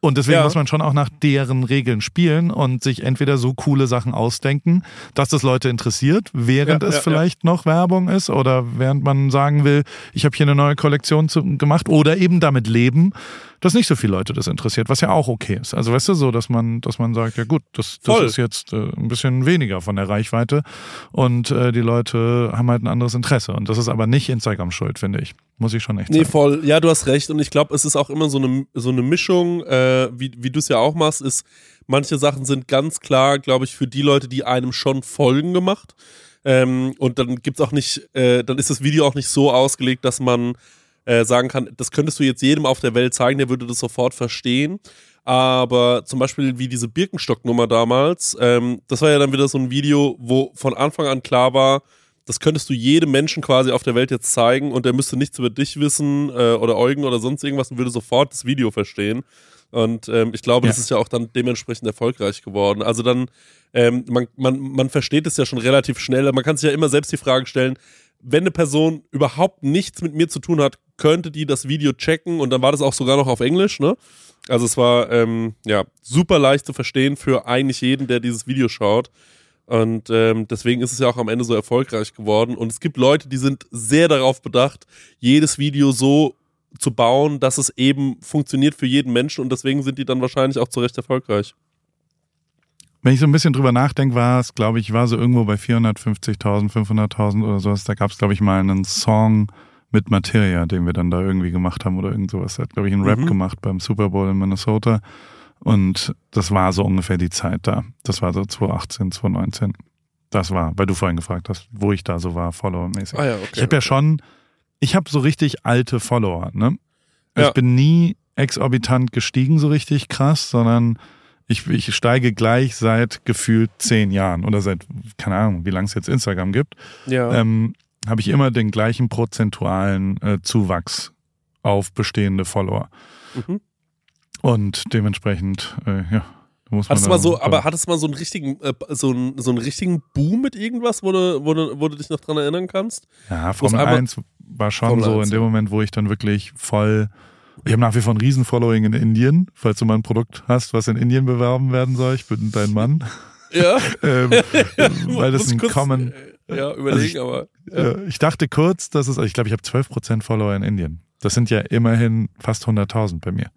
und deswegen ja. muss man schon auch nach deren Regeln spielen und sich entweder so coole Sachen ausdenken, dass das Leute interessiert, während ja, es ja, vielleicht noch Werbung ist oder während man sagen will, ich habe hier eine neue Kollektion zu, gemacht oder eben damit leben, dass nicht so viele Leute das interessiert, was ja auch okay ist. Also weißt du so, dass man, dass man sagt, ja gut, das, das ist jetzt äh, ein bisschen weniger von der Reichweite und äh, die Leute haben halt ein anderes Interesse. Und das ist aber nicht Instagram schuld, finde ich. Muss ich schon echt sagen. Nee, voll. Ja, du hast recht. Und ich glaube, es ist auch immer so eine, so eine Mischung, äh, wie, wie du es ja auch machst, ist, manche Sachen sind ganz klar, glaube ich, für die Leute, die einem schon folgen gemacht. Ähm, und dann gibt's auch nicht, äh, dann ist das Video auch nicht so ausgelegt, dass man äh, sagen kann, das könntest du jetzt jedem auf der Welt zeigen, der würde das sofort verstehen. Aber zum Beispiel wie diese Birkenstock-Nummer damals, ähm, das war ja dann wieder so ein Video, wo von Anfang an klar war, das könntest du jedem Menschen quasi auf der Welt jetzt zeigen und der müsste nichts über dich wissen äh, oder Eugen oder sonst irgendwas und würde sofort das Video verstehen. Und ähm, ich glaube, ja. das ist ja auch dann dementsprechend erfolgreich geworden. Also dann, ähm, man, man, man versteht es ja schon relativ schnell. Man kann sich ja immer selbst die Frage stellen, wenn eine Person überhaupt nichts mit mir zu tun hat, könnte die das Video checken und dann war das auch sogar noch auf Englisch, ne? Also es war ähm, ja super leicht zu verstehen für eigentlich jeden, der dieses Video schaut. Und ähm, deswegen ist es ja auch am Ende so erfolgreich geworden. Und es gibt Leute, die sind sehr darauf bedacht, jedes Video so zu bauen, dass es eben funktioniert für jeden Menschen. Und deswegen sind die dann wahrscheinlich auch zu Recht erfolgreich. Wenn ich so ein bisschen drüber nachdenke, war es, glaube ich, war so irgendwo bei 450.000, 500.000 oder sowas. Da gab es, glaube ich, mal einen Song mit Materia, den wir dann da irgendwie gemacht haben oder irgend sowas. Er hat, glaube ich, einen Rap mhm. gemacht beim Super Bowl in Minnesota. Und das war so ungefähr die Zeit da. Das war so 2018, 2019. Das war, weil du vorhin gefragt hast, wo ich da so war, Follower-mäßig. Ah ja, okay, ich habe okay. ja schon, ich habe so richtig alte Follower, ne? Ja. Ich bin nie exorbitant gestiegen, so richtig krass, sondern ich, ich steige gleich seit gefühlt zehn Jahren oder seit, keine Ahnung, wie lange es jetzt Instagram gibt, ja. ähm, habe ich immer den gleichen prozentualen äh, Zuwachs auf bestehende Follower. Mhm. Und dementsprechend, äh, ja. Muss man hattest mal so, aber hattest du mal so einen richtigen, äh, so, einen, so einen richtigen Boom mit irgendwas, wo du, wo du, wo du dich noch dran erinnern kannst? Ja, Formel 1 war schon Formel so 1, in dem Moment, wo ich dann wirklich voll ich habe nach wie vor ein Riesen-Following in Indien, falls du mal ein Produkt hast, was in Indien bewerben werden soll. Ich bin dein Mann. Ja. ähm, weil das ein Common. Ja, überlegen, also ich, aber. Ja. ich dachte kurz, dass es, ich glaube, ich habe 12% Follower in Indien. Das sind ja immerhin fast 100.000 bei mir.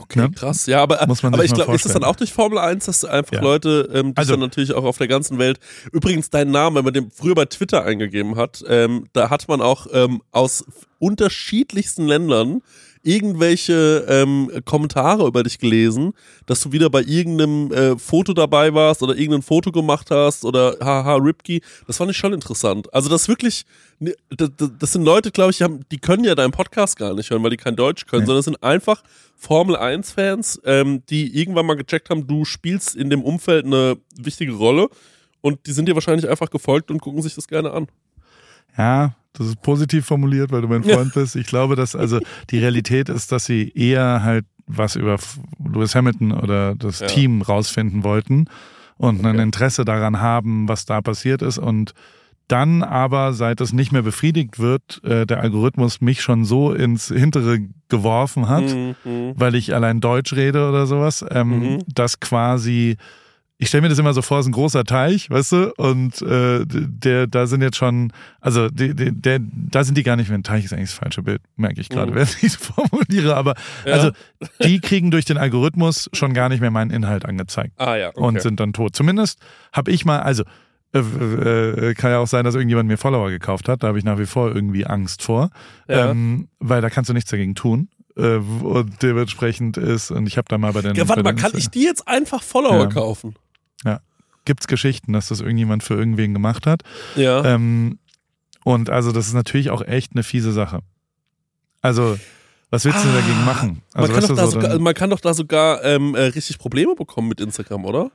Okay, ne? krass. Ja, aber, aber ich glaube, ist das dann auch durch Formel 1, dass einfach ja. Leute ähm, dich also, dann natürlich auch auf der ganzen Welt. Übrigens, dein Name, wenn man den früher bei Twitter eingegeben hat, ähm, da hat man auch ähm, aus unterschiedlichsten Ländern irgendwelche ähm, Kommentare über dich gelesen, dass du wieder bei irgendeinem äh, Foto dabei warst oder irgendein Foto gemacht hast oder haha Ripkey. Das fand ich schon interessant. Also das wirklich, ne, das, das sind Leute, glaube ich, die, können ja deinen Podcast gar nicht hören, weil die kein Deutsch können, ja. sondern das sind einfach Formel 1 Fans, ähm, die irgendwann mal gecheckt haben, du spielst in dem Umfeld eine wichtige Rolle und die sind dir wahrscheinlich einfach gefolgt und gucken sich das gerne an. Ja, das ist positiv formuliert, weil du mein Freund bist. Ich glaube, dass also die Realität ist, dass sie eher halt was über Lewis Hamilton oder das ja. Team rausfinden wollten und ein Interesse daran haben, was da passiert ist und dann aber, seit es nicht mehr befriedigt wird, äh, der Algorithmus mich schon so ins Hintere geworfen hat, mhm. weil ich allein Deutsch rede oder sowas, ähm, mhm. dass quasi ich stelle mir das immer so vor, es ist ein großer Teich, weißt du, und äh, der, da sind jetzt schon, also die, die, der, da sind die gar nicht mehr. Ein Teich ist eigentlich das falsche Bild, merke ich gerade, mhm. während ich es formuliere. Aber ja. also die kriegen durch den Algorithmus schon gar nicht mehr meinen Inhalt angezeigt ah, ja, okay. und sind dann tot. Zumindest habe ich mal, also äh, äh, kann ja auch sein, dass irgendjemand mir Follower gekauft hat. Da habe ich nach wie vor irgendwie Angst vor, ja. ähm, weil da kannst du nichts dagegen tun äh, und dementsprechend ist und ich habe da mal bei den ja warte mal kann ich dir jetzt einfach Follower ja. kaufen ja. Gibt es Geschichten, dass das irgendjemand für irgendwen gemacht hat. Ja. Ähm, und also, das ist natürlich auch echt eine fiese Sache. Also, was willst ah, du dagegen machen? Also, man, kann doch so, sogar, man, kann doch da sogar, ähm, äh, richtig Probleme bekommen mit Instagram, oder?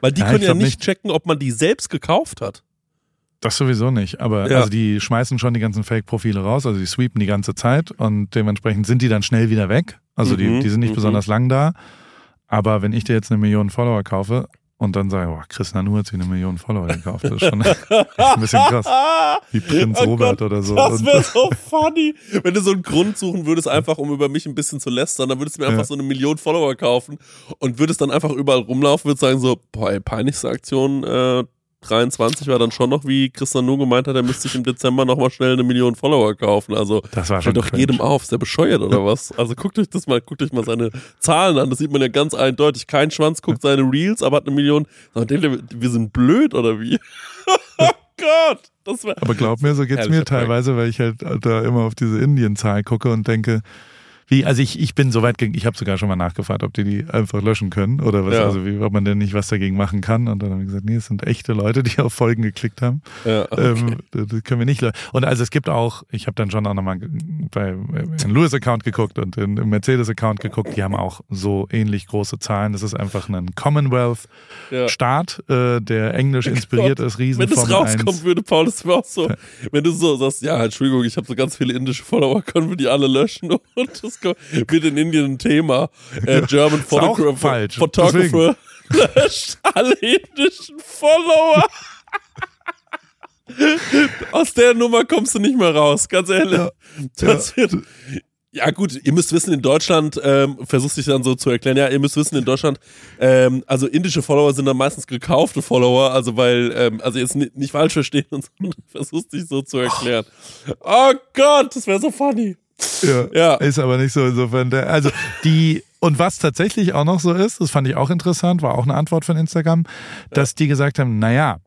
Weil die ja, können ja nicht, nicht checken, ob man die selbst gekauft hat. Das sowieso nicht, aber ja. also die schmeißen schon die ganzen Fake-Profile raus, also die sweepen die ganze Zeit und dementsprechend sind die dann schnell wieder weg. Also mhm, die, die sind nicht mhm. besonders lang da. Aber wenn ich dir jetzt eine Million Follower kaufe, und dann sage, boah, Chris Nanu hat sich eine Million Follower gekauft. Das ist schon ein bisschen krass. Wie Prinz oh Robert Gott, oder so. Das wäre so funny. Wenn du so einen Grund suchen würdest, einfach um über mich ein bisschen zu lästern, dann würdest du mir einfach ja. so eine Million Follower kaufen und würdest dann einfach überall rumlaufen, würdest sagen so, boah, ey, peinlichste Aktion, äh, 23 war dann schon noch, wie Christian nur gemeint hat, er müsste sich im Dezember nochmal schnell eine Million Follower kaufen. Also das war schon doch cringe. jedem auf, ist der bescheuert oder was? Also guckt euch das mal, guckt euch mal seine Zahlen an, das sieht man ja ganz eindeutig. Kein Schwanz guckt seine Reels, aber hat eine Million. Wir sind blöd oder wie? oh Gott! Das war, aber glaub mir, so geht's mir teilweise, weil ich halt da immer auf diese Indien-Zahl gucke und denke, wie, also ich, ich bin soweit, ich habe sogar schon mal nachgefragt, ob die die einfach löschen können oder was, ja. also wie, ob man denn nicht was dagegen machen kann. Und dann haben wir gesagt, nee, es sind echte Leute, die auf Folgen geklickt haben. Ja, okay. ähm, das können wir nicht löschen. Und also es gibt auch, ich habe dann schon auch nochmal bei in Lewis-Account geguckt und in, im Mercedes-Account geguckt, die haben auch so ähnlich große Zahlen. Das ist einfach ein Commonwealth-Staat, ja. äh, der englisch inspiriert ist, riesen Wenn das rauskommen 1. würde, Paul, das wäre auch so, wenn du so sagst, ja, Entschuldigung, ich habe so ganz viele indische Follower, können wir die alle löschen? Und das wird in Indien ein Thema. Äh, German Photographer, falsch. Photographer löscht alle indischen Follower. Aus der Nummer kommst du nicht mehr raus, ganz ehrlich. Ja, das ja. wird. Ja, gut, ihr müsst wissen, in Deutschland, ähm, versuchst dich dann so zu erklären, ja, ihr müsst wissen, in Deutschland, ähm, also indische Follower sind dann meistens gekaufte Follower, also weil, ähm, also jetzt nicht, nicht falsch verstehen und so, versuchst dich so zu erklären. Oh Gott, das wäre so funny. Ja, ja. Ist aber nicht so insofern. Der, also die, und was tatsächlich auch noch so ist, das fand ich auch interessant, war auch eine Antwort von Instagram, dass die gesagt haben, naja,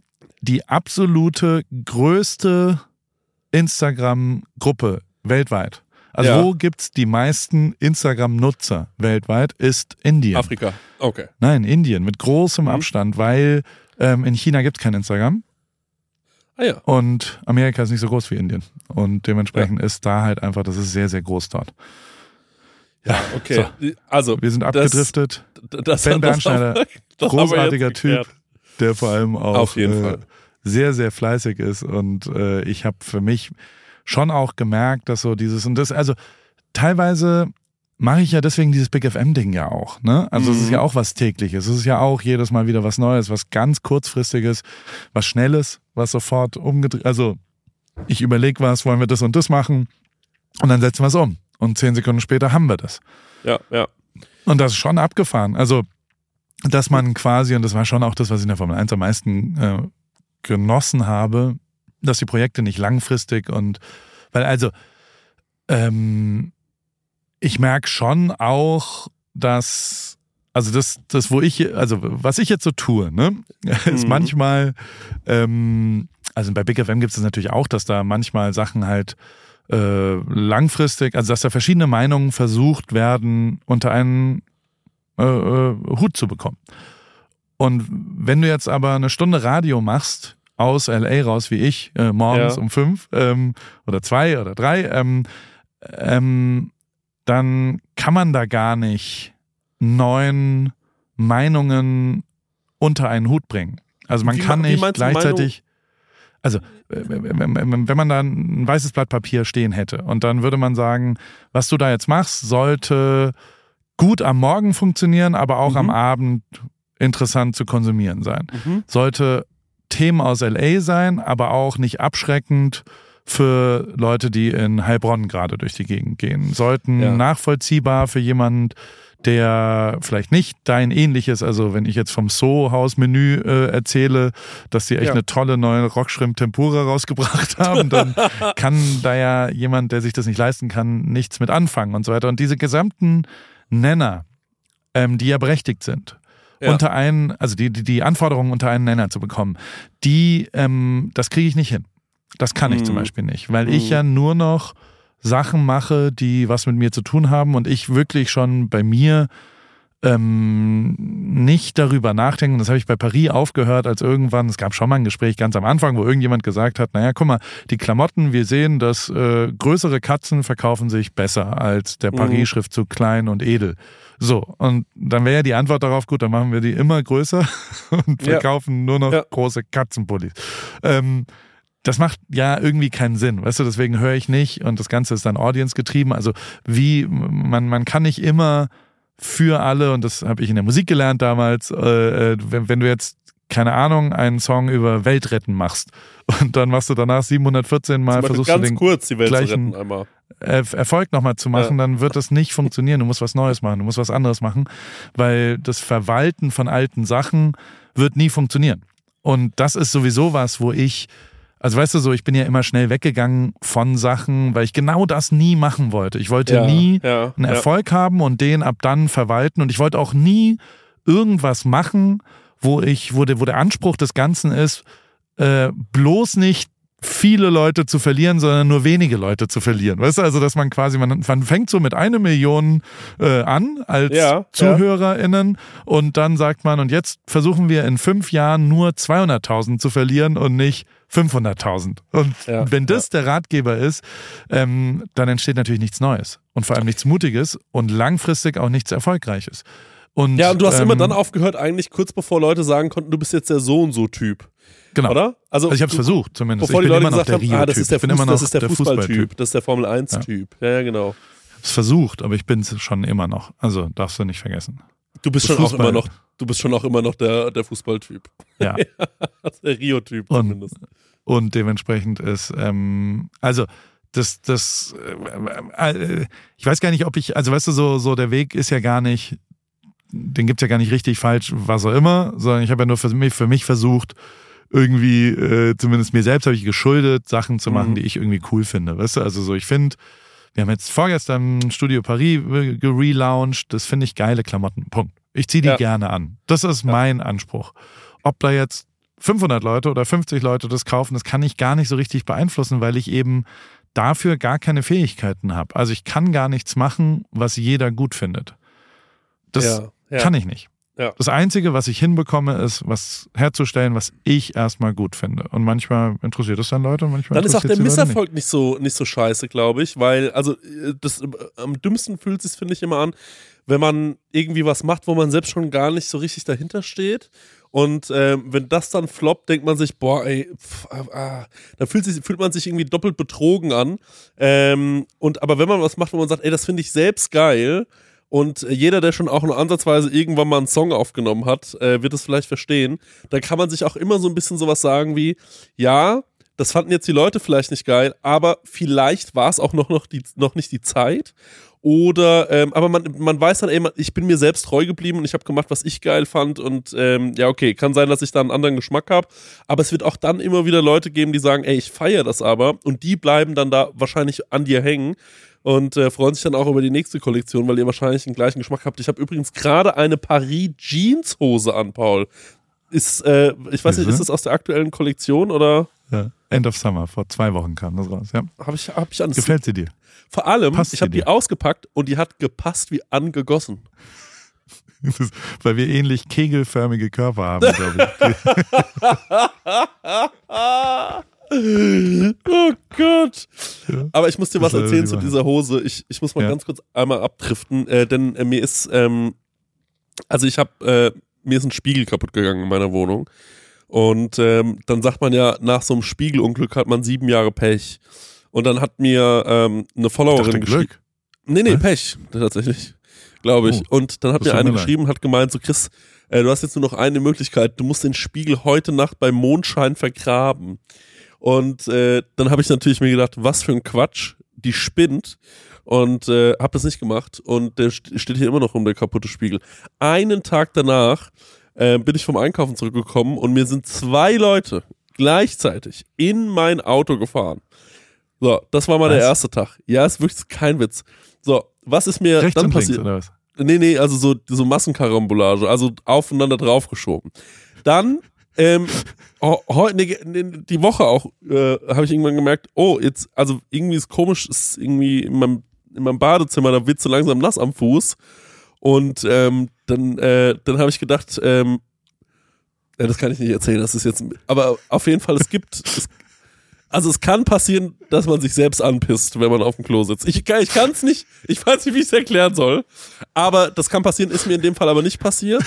die absolute größte Instagram-Gruppe weltweit. Also ja. wo gibt's die meisten Instagram-Nutzer weltweit? Ist Indien. Afrika. Okay. Nein, Indien mit großem mhm. Abstand, weil ähm, in China gibt's kein Instagram. Ah, ja. Und Amerika ist nicht so groß wie Indien. Und dementsprechend ja. ist da halt einfach, das ist sehr, sehr groß dort. Ja, okay. So. Also, wir sind abgedriftet. Das, das, ben Bernschneider, großartiger Typ, der vor allem auch äh, sehr, sehr fleißig ist. Und äh, ich habe für mich schon auch gemerkt, dass so dieses und das, also teilweise mache ich ja deswegen dieses Big FM-Ding ja auch. Ne? Also mhm. es ist ja mhm. auch was tägliches. Es ist ja auch jedes Mal wieder was Neues, was ganz kurzfristiges, was Schnelles, was sofort umgedreht. Also ich überlege was, wollen wir das und das machen und dann setzen wir es um. Und zehn Sekunden später haben wir das. Ja, ja. Und das ist schon abgefahren. Also, dass man quasi, und das war schon auch das, was ich in der Formel 1 am meisten äh, genossen habe, dass die Projekte nicht langfristig und weil also ähm, ich merke schon auch, dass, also das, das, wo ich, also was ich jetzt so tue, ne, ist mhm. manchmal, ähm, also bei Big FM gibt es natürlich auch, dass da manchmal Sachen halt äh, langfristig, also dass da verschiedene Meinungen versucht werden, unter einen äh, äh, Hut zu bekommen. Und wenn du jetzt aber eine Stunde Radio machst, aus LA raus wie ich, äh, morgens ja. um fünf ähm, oder zwei oder drei, ähm, ähm, dann kann man da gar nicht neun Meinungen unter einen Hut bringen. Also man wie, kann nicht gleichzeitig, also wenn man da ein weißes Blatt Papier stehen hätte und dann würde man sagen, was du da jetzt machst, sollte gut am Morgen funktionieren, aber auch mhm. am Abend interessant zu konsumieren sein. Mhm. Sollte Themen aus LA sein, aber auch nicht abschreckend für Leute, die in Heilbronn gerade durch die Gegend gehen. Sollten ja. nachvollziehbar für jemanden, der vielleicht nicht dein ähnliches, also wenn ich jetzt vom So-Haus-Menü äh, erzähle, dass sie echt ja. eine tolle neue Rockschrimp Tempura rausgebracht haben, dann kann da ja jemand, der sich das nicht leisten kann, nichts mit anfangen und so weiter. Und diese gesamten Nenner, ähm, die ja berechtigt sind, ja. unter einen, also die, die, die Anforderungen unter einen Nenner zu bekommen, die, ähm, das kriege ich nicht hin. Das kann ich mhm. zum Beispiel nicht, weil mhm. ich ja nur noch Sachen mache, die was mit mir zu tun haben und ich wirklich schon bei mir ähm, nicht darüber nachdenken. Das habe ich bei Paris aufgehört, als irgendwann, es gab schon mal ein Gespräch ganz am Anfang, wo irgendjemand gesagt hat, naja, guck mal, die Klamotten, wir sehen, dass äh, größere Katzen verkaufen sich besser als der mhm. Paris-Schriftzug klein und edel. So, und dann wäre ja die Antwort darauf, gut, dann machen wir die immer größer und verkaufen ja. nur noch ja. große Katzenpullis. Ähm, das macht ja irgendwie keinen Sinn, weißt du, deswegen höre ich nicht und das Ganze ist dann Audience getrieben. Also wie, man, man kann nicht immer für alle, und das habe ich in der Musik gelernt damals, äh, äh, wenn, wenn du jetzt keine Ahnung, einen Song über Weltretten machst und dann machst du danach 714 Mal, versuchst ganz du den kurz die Welt gleichen einmal. Erfolg nochmal zu machen, ja. dann wird das nicht funktionieren. Du musst was Neues machen, du musst was anderes machen, weil das Verwalten von alten Sachen wird nie funktionieren. Und das ist sowieso was, wo ich also weißt du so, ich bin ja immer schnell weggegangen von Sachen, weil ich genau das nie machen wollte. Ich wollte ja, nie ja, einen Erfolg ja. haben und den ab dann verwalten. Und ich wollte auch nie irgendwas machen, wo ich, wo der, wo der Anspruch des Ganzen ist, äh, bloß nicht viele Leute zu verlieren, sondern nur wenige Leute zu verlieren. Weißt du, also dass man quasi, man, man fängt so mit einer Million äh, an als ja, ZuhörerInnen ja. und dann sagt man, und jetzt versuchen wir in fünf Jahren nur 200.000 zu verlieren und nicht 500.000. Und ja, wenn das der Ratgeber ist, ähm, dann entsteht natürlich nichts Neues und vor allem nichts Mutiges und langfristig auch nichts Erfolgreiches. Und, ja, und du hast ähm, immer dann aufgehört, eigentlich kurz bevor Leute sagen konnten, du bist jetzt der so und so Typ. Genau. Oder? Also, also ich habe es versucht, zumindest. Bevor ich die Leute gesagt haben, ah, das ist der, Fuß, das ist der, der Fußballtyp, das ist der Formel 1-Typ. Ja. ja, ja, genau. Ich habe es versucht, aber ich bin es schon immer noch. Also darfst du nicht vergessen. Du bist schon Fußball. auch immer noch, du bist schon auch immer noch der, der Fußballtyp. Ja. der Rio-Typ zumindest. Und dementsprechend ist, ähm, also das, das, äh, äh, ich weiß gar nicht, ob ich, also weißt du, so, so der Weg ist ja gar nicht, den gibt es ja gar nicht richtig, falsch, was auch immer, sondern ich habe ja nur für mich, für mich versucht, irgendwie, äh, zumindest mir selbst habe ich geschuldet, Sachen zu machen, mhm. die ich irgendwie cool finde. Weißt du, also so, ich finde, wir haben jetzt vorgestern Studio Paris gelauncht, das finde ich geile Klamotten. Punkt. Ich ziehe die ja. gerne an. Das ist ja. mein Anspruch. Ob da jetzt 500 Leute oder 50 Leute das kaufen, das kann ich gar nicht so richtig beeinflussen, weil ich eben dafür gar keine Fähigkeiten habe. Also ich kann gar nichts machen, was jeder gut findet. Das ja, ja. kann ich nicht. Ja. Das Einzige, was ich hinbekomme, ist, was herzustellen, was ich erstmal gut finde. Und manchmal interessiert es dann Leute und manchmal Dann ist auch der Misserfolg nicht. nicht. so, nicht so scheiße, glaube ich, weil, also, äh, das, äh, am dümmsten fühlt es sich, finde ich, immer an, wenn man irgendwie was macht, wo man selbst schon gar nicht so richtig dahinter steht. Und äh, wenn das dann floppt, denkt man sich, boah, ey, pff, ah, ah, da fühlt, sich, fühlt man sich irgendwie doppelt betrogen an. Ähm, und aber wenn man was macht, wo man sagt, ey, das finde ich selbst geil, und jeder, der schon auch nur ansatzweise irgendwann mal einen Song aufgenommen hat, äh, wird es vielleicht verstehen. Dann kann man sich auch immer so ein bisschen sowas sagen wie, ja, das fanden jetzt die Leute vielleicht nicht geil, aber vielleicht war es auch noch, noch, die, noch nicht die Zeit. Oder, ähm, aber man, man weiß dann, ey, ich bin mir selbst treu geblieben und ich habe gemacht, was ich geil fand. Und ähm, ja, okay, kann sein, dass ich da einen anderen Geschmack habe. Aber es wird auch dann immer wieder Leute geben, die sagen, ey, ich feiere das aber. Und die bleiben dann da wahrscheinlich an dir hängen und äh, freuen sich dann auch über die nächste Kollektion, weil ihr wahrscheinlich den gleichen Geschmack habt. Ich habe übrigens gerade eine Paris Jeans Hose an, Paul. Ist, äh, ich weiß nicht, ist das aus der aktuellen Kollektion oder? Ja. End of Summer, vor zwei Wochen kam das raus, ja. Habe ich, hab ich an Gefällt sie dir? Vor allem, Passt ich habe die ausgepackt und die hat gepasst wie angegossen. Ist, weil wir ähnlich kegelförmige Körper haben, glaube ich. oh Gott. Ja. Aber ich muss dir was erzählen zu dieser Hose. Ich, ich muss mal ja. ganz kurz einmal abdriften, äh, denn äh, mir ist, ähm, also ich habe, äh, mir ist ein Spiegel kaputt gegangen in meiner Wohnung. Und ähm, dann sagt man ja, nach so einem Spiegelunglück hat man sieben Jahre Pech. Und dann hat mir ähm, eine Followerin geschrieben. Nee, nee, Hä? Pech, tatsächlich. Glaube ich. Oh, und dann hat mir eine geschrieben, hat gemeint, so Chris, äh, du hast jetzt nur noch eine Möglichkeit, du musst den Spiegel heute Nacht beim Mondschein vergraben. Und äh, dann habe ich natürlich mir gedacht, was für ein Quatsch, die spinnt. Und äh, habe das nicht gemacht. Und der steht hier immer noch um der kaputte Spiegel. Einen Tag danach äh, bin ich vom Einkaufen zurückgekommen und mir sind zwei Leute gleichzeitig in mein Auto gefahren. So, das war mal was? der erste Tag. Ja, ist wirklich kein Witz. So, was ist mir Rechts dann passiert? oder was? Nee, nee, also so, so Massenkarambolage, also aufeinander draufgeschoben. Dann ähm, heute, nee, die Woche auch, äh, habe ich irgendwann gemerkt, oh, jetzt, also irgendwie ist komisch, ist irgendwie in meinem, in meinem Badezimmer, da wird so langsam nass am Fuß. Und ähm, dann, äh, dann habe ich gedacht, ähm, ja, das kann ich nicht erzählen, das ist jetzt, aber auf jeden Fall, es gibt, es, also es kann passieren, dass man sich selbst anpisst, wenn man auf dem Klo sitzt. Ich, ich kann es nicht, ich weiß nicht, wie ich es erklären soll, aber das kann passieren, ist mir in dem Fall aber nicht passiert.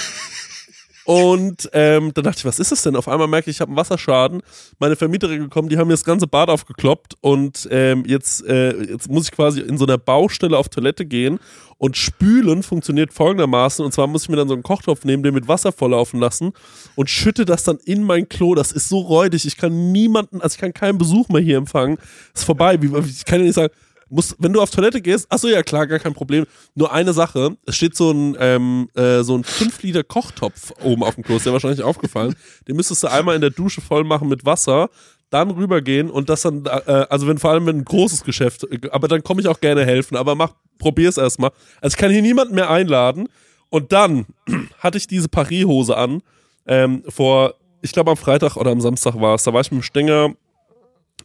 Und ähm, dann dachte ich, was ist das denn? Auf einmal merke ich, ich habe einen Wasserschaden. Meine Vermieterin gekommen, die haben mir das ganze Bad aufgekloppt und ähm, jetzt, äh, jetzt muss ich quasi in so einer Baustelle auf Toilette gehen und spülen funktioniert folgendermaßen. Und zwar muss ich mir dann so einen Kochtopf nehmen, den mit Wasser volllaufen lassen und schütte das dann in mein Klo. Das ist so räudig. Ich kann niemanden, also ich kann keinen Besuch mehr hier empfangen. Ist vorbei. Ich kann ja nicht sagen, musst, wenn du auf Toilette gehst, achso, ja klar, gar kein Problem. Nur eine Sache, es steht so ein, ähm, äh, so ein 5 Liter Kochtopf oben auf dem Klo, ist dir wahrscheinlich aufgefallen. Den müsstest du einmal in der Dusche voll machen mit Wasser, dann rübergehen und das dann, äh, also wenn vor allem wenn ein großes Geschäft, aber dann komme ich auch gerne helfen, aber mach, probier's erstmal. Also ich kann hier niemanden mehr einladen. Und dann hatte ich diese Paris-Hose an, ähm, vor, ich glaube am Freitag oder am Samstag war es, da war ich mit dem Stenger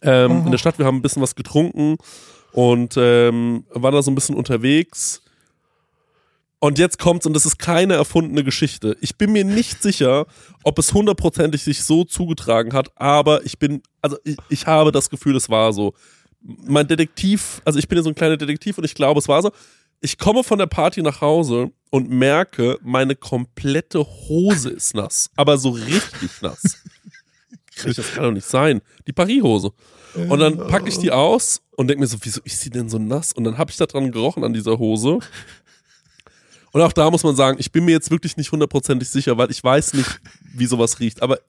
ähm, mhm. in der Stadt, wir haben ein bisschen was getrunken und ähm, war da so ein bisschen unterwegs. Und jetzt kommt's und das ist keine erfundene Geschichte. Ich bin mir nicht sicher, ob es hundertprozentig sich so zugetragen hat, aber ich bin, also ich, ich habe das Gefühl, es war so. Mein Detektiv, also ich bin ja so ein kleiner Detektiv und ich glaube, es war so. Ich komme von der Party nach Hause und merke, meine komplette Hose ist nass, aber so richtig nass. Das kann doch nicht sein. Die Paris-Hose. Und dann packe ich die aus und denke mir so, wieso ist sie denn so nass? Und dann habe ich da dran gerochen an dieser Hose. Und auch da muss man sagen, ich bin mir jetzt wirklich nicht hundertprozentig sicher, weil ich weiß nicht, wie sowas riecht. Aber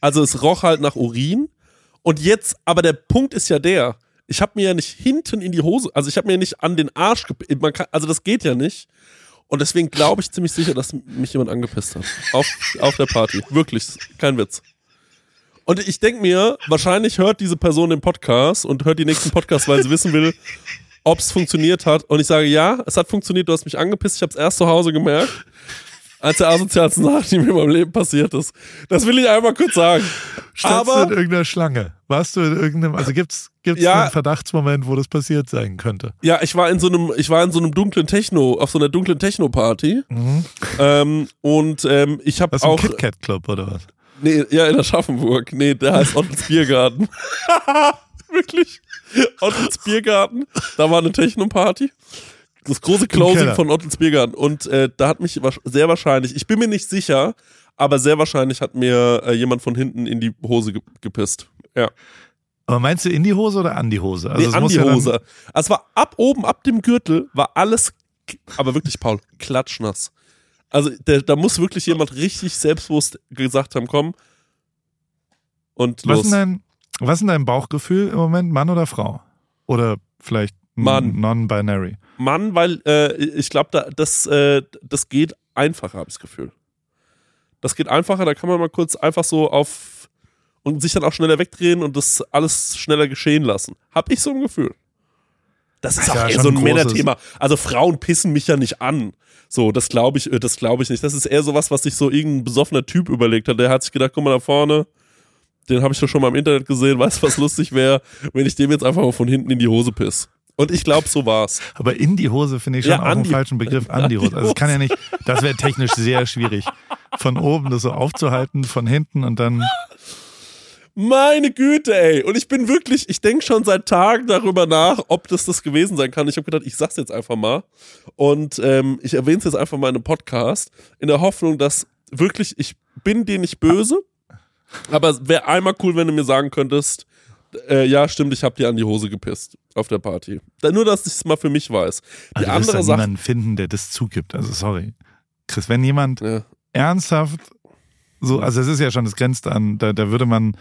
also es roch halt nach Urin. Und jetzt, aber der Punkt ist ja der, ich habe mir ja nicht hinten in die Hose, also ich habe mir nicht an den Arsch, man kann, also das geht ja nicht. Und deswegen glaube ich ziemlich sicher, dass mich jemand angepisst hat. Auf, auf der Party. Wirklich, kein Witz. Und ich denke mir, wahrscheinlich hört diese Person den Podcast und hört die nächsten Podcasts, weil sie wissen will, ob es funktioniert hat. Und ich sage, ja, es hat funktioniert, du hast mich angepisst, ich habe es erst zu Hause gemerkt. Als der asozialste Sache, die mir in meinem Leben passiert ist. Das will ich einmal kurz sagen. Standst Aber, du in irgendeiner Schlange? Warst du in irgendeinem, also gibt's, gibt's ja, einen Verdachtsmoment, wo das passiert sein könnte? Ja, ich war in so einem, ich war in so einem dunklen Techno, auf so einer dunklen Techno-Party. Mhm. Ähm, und ähm, ich habe auch. Ein KitKat Club oder was? Nee, ja, in Aschaffenburg. Nee, der heißt Ottels Biergarten. Wirklich? Ottels Biergarten. Da war eine Techno-Party. Das große Closing von Ottels Biergarten. Und äh, da hat mich sehr wahrscheinlich, ich bin mir nicht sicher, aber sehr wahrscheinlich hat mir äh, jemand von hinten in die Hose ge gepisst. Ja. Aber meinst du in die Hose oder an die Hose? Also nee, an die ja Hose. Also es war ab oben, ab dem Gürtel, war alles, aber wirklich, Paul, klatschnass. Also der, da muss wirklich jemand richtig selbstbewusst gesagt haben, komm und los. Was ist dein, was ist dein Bauchgefühl im Moment, Mann oder Frau? Oder vielleicht Mann. non-binary? Mann, weil äh, ich glaube, da, das, äh, das geht einfacher, habe ich das Gefühl. Das geht einfacher, da kann man mal kurz einfach so auf und sich dann auch schneller wegdrehen und das alles schneller geschehen lassen. Hab ich so ein Gefühl. Das ist, ist auch ja eher so ein Männerthema. Also Frauen pissen mich ja nicht an. So, das glaube ich, äh, das glaube ich nicht. Das ist eher sowas, was sich so irgendein besoffener Typ überlegt hat. Der hat sich gedacht, guck mal da vorne, den habe ich doch schon mal im Internet gesehen, weißt du, was lustig wäre, wenn ich dem jetzt einfach mal von hinten in die Hose piss. Und ich glaube, so war's. Aber in die Hose finde ich schon ja, auch einen die, falschen Begriff. An die Hose. Also es kann ja nicht, das wäre technisch sehr schwierig. Von oben das so aufzuhalten, von hinten und dann. Meine Güte, ey. Und ich bin wirklich, ich denke schon seit Tagen darüber nach, ob das das gewesen sein kann. Ich habe gedacht, ich sag's jetzt einfach mal. Und ähm, ich erwähne es jetzt einfach mal in einem Podcast, in der Hoffnung, dass wirklich, ich bin dir nicht böse, aber es wäre einmal cool, wenn du mir sagen könntest, äh, ja, stimmt, ich habe dir an die Hose gepisst auf der Party. Nur, dass ich es mal für mich weiß. Die also andere Sache. niemanden finden, der das zugibt. Also sorry. Chris, wenn jemand ja. ernsthaft so, also es ist ja schon, es grenzt an, da, da würde man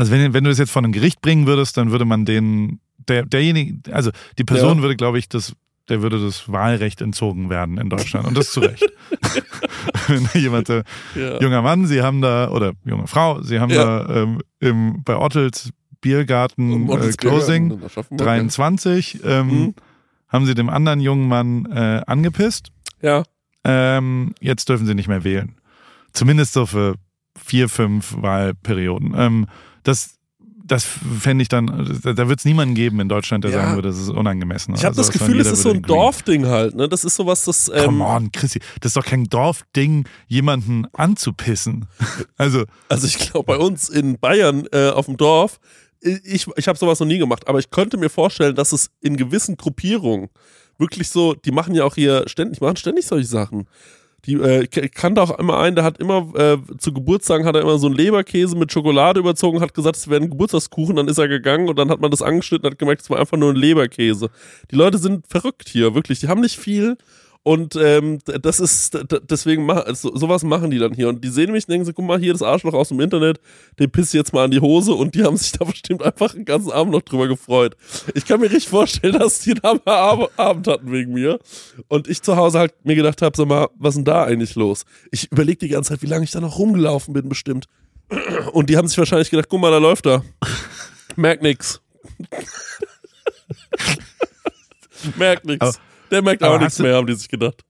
also wenn, wenn du das jetzt vor ein Gericht bringen würdest, dann würde man den, der, derjenige, also die Person ja. würde, glaube ich, das, der würde das Wahlrecht entzogen werden in Deutschland. Und das zu Recht. wenn jemand, äh, ja. junger Mann, Sie haben da, oder junge Frau, Sie haben ja. da ähm, im, bei Ottels Biergarten äh, Closing 23, ähm, mhm. haben Sie dem anderen jungen Mann äh, angepisst. Ja. Ähm, jetzt dürfen Sie nicht mehr wählen. Zumindest so für vier, fünf Wahlperioden. Ähm, das, das fände ich dann, da, wird es niemanden geben in Deutschland, der ja. sagen würde, das ist unangemessen. Ich habe also, das Gefühl, es ist so ein Dorfding halt, ne? Das ist sowas, das. Ähm Come on, Chrissy, das ist doch kein Dorfding, jemanden anzupissen. also. Also ich glaube, bei uns in Bayern äh, auf dem Dorf, ich, ich habe sowas noch nie gemacht, aber ich könnte mir vorstellen, dass es in gewissen Gruppierungen wirklich so, die machen ja auch hier ständig, machen ständig solche Sachen. Die äh, kannte auch immer einen, der hat immer äh, zu Geburtstagen hat er immer so einen Leberkäse mit Schokolade überzogen, hat gesagt, es wäre ein Geburtstagskuchen, dann ist er gegangen und dann hat man das angeschnitten und hat gemerkt, es war einfach nur ein Leberkäse. Die Leute sind verrückt hier, wirklich. Die haben nicht viel und ähm, das ist, deswegen, so, sowas machen die dann hier. Und die sehen mich und denken so, guck mal, hier das Arschloch aus dem Internet, den pisst jetzt mal an die Hose. Und die haben sich da bestimmt einfach den ganzen Abend noch drüber gefreut. Ich kann mir richtig vorstellen, dass die da mal Abend hatten wegen mir. Und ich zu Hause halt mir gedacht habe, sag mal, was ist denn da eigentlich los? Ich überlege die ganze Zeit, wie lange ich da noch rumgelaufen bin, bestimmt. Und die haben sich wahrscheinlich gedacht, guck mal, da läuft er. Merkt nix. Merkt nix. Der merkt auch nichts mehr, haben die sich gedacht.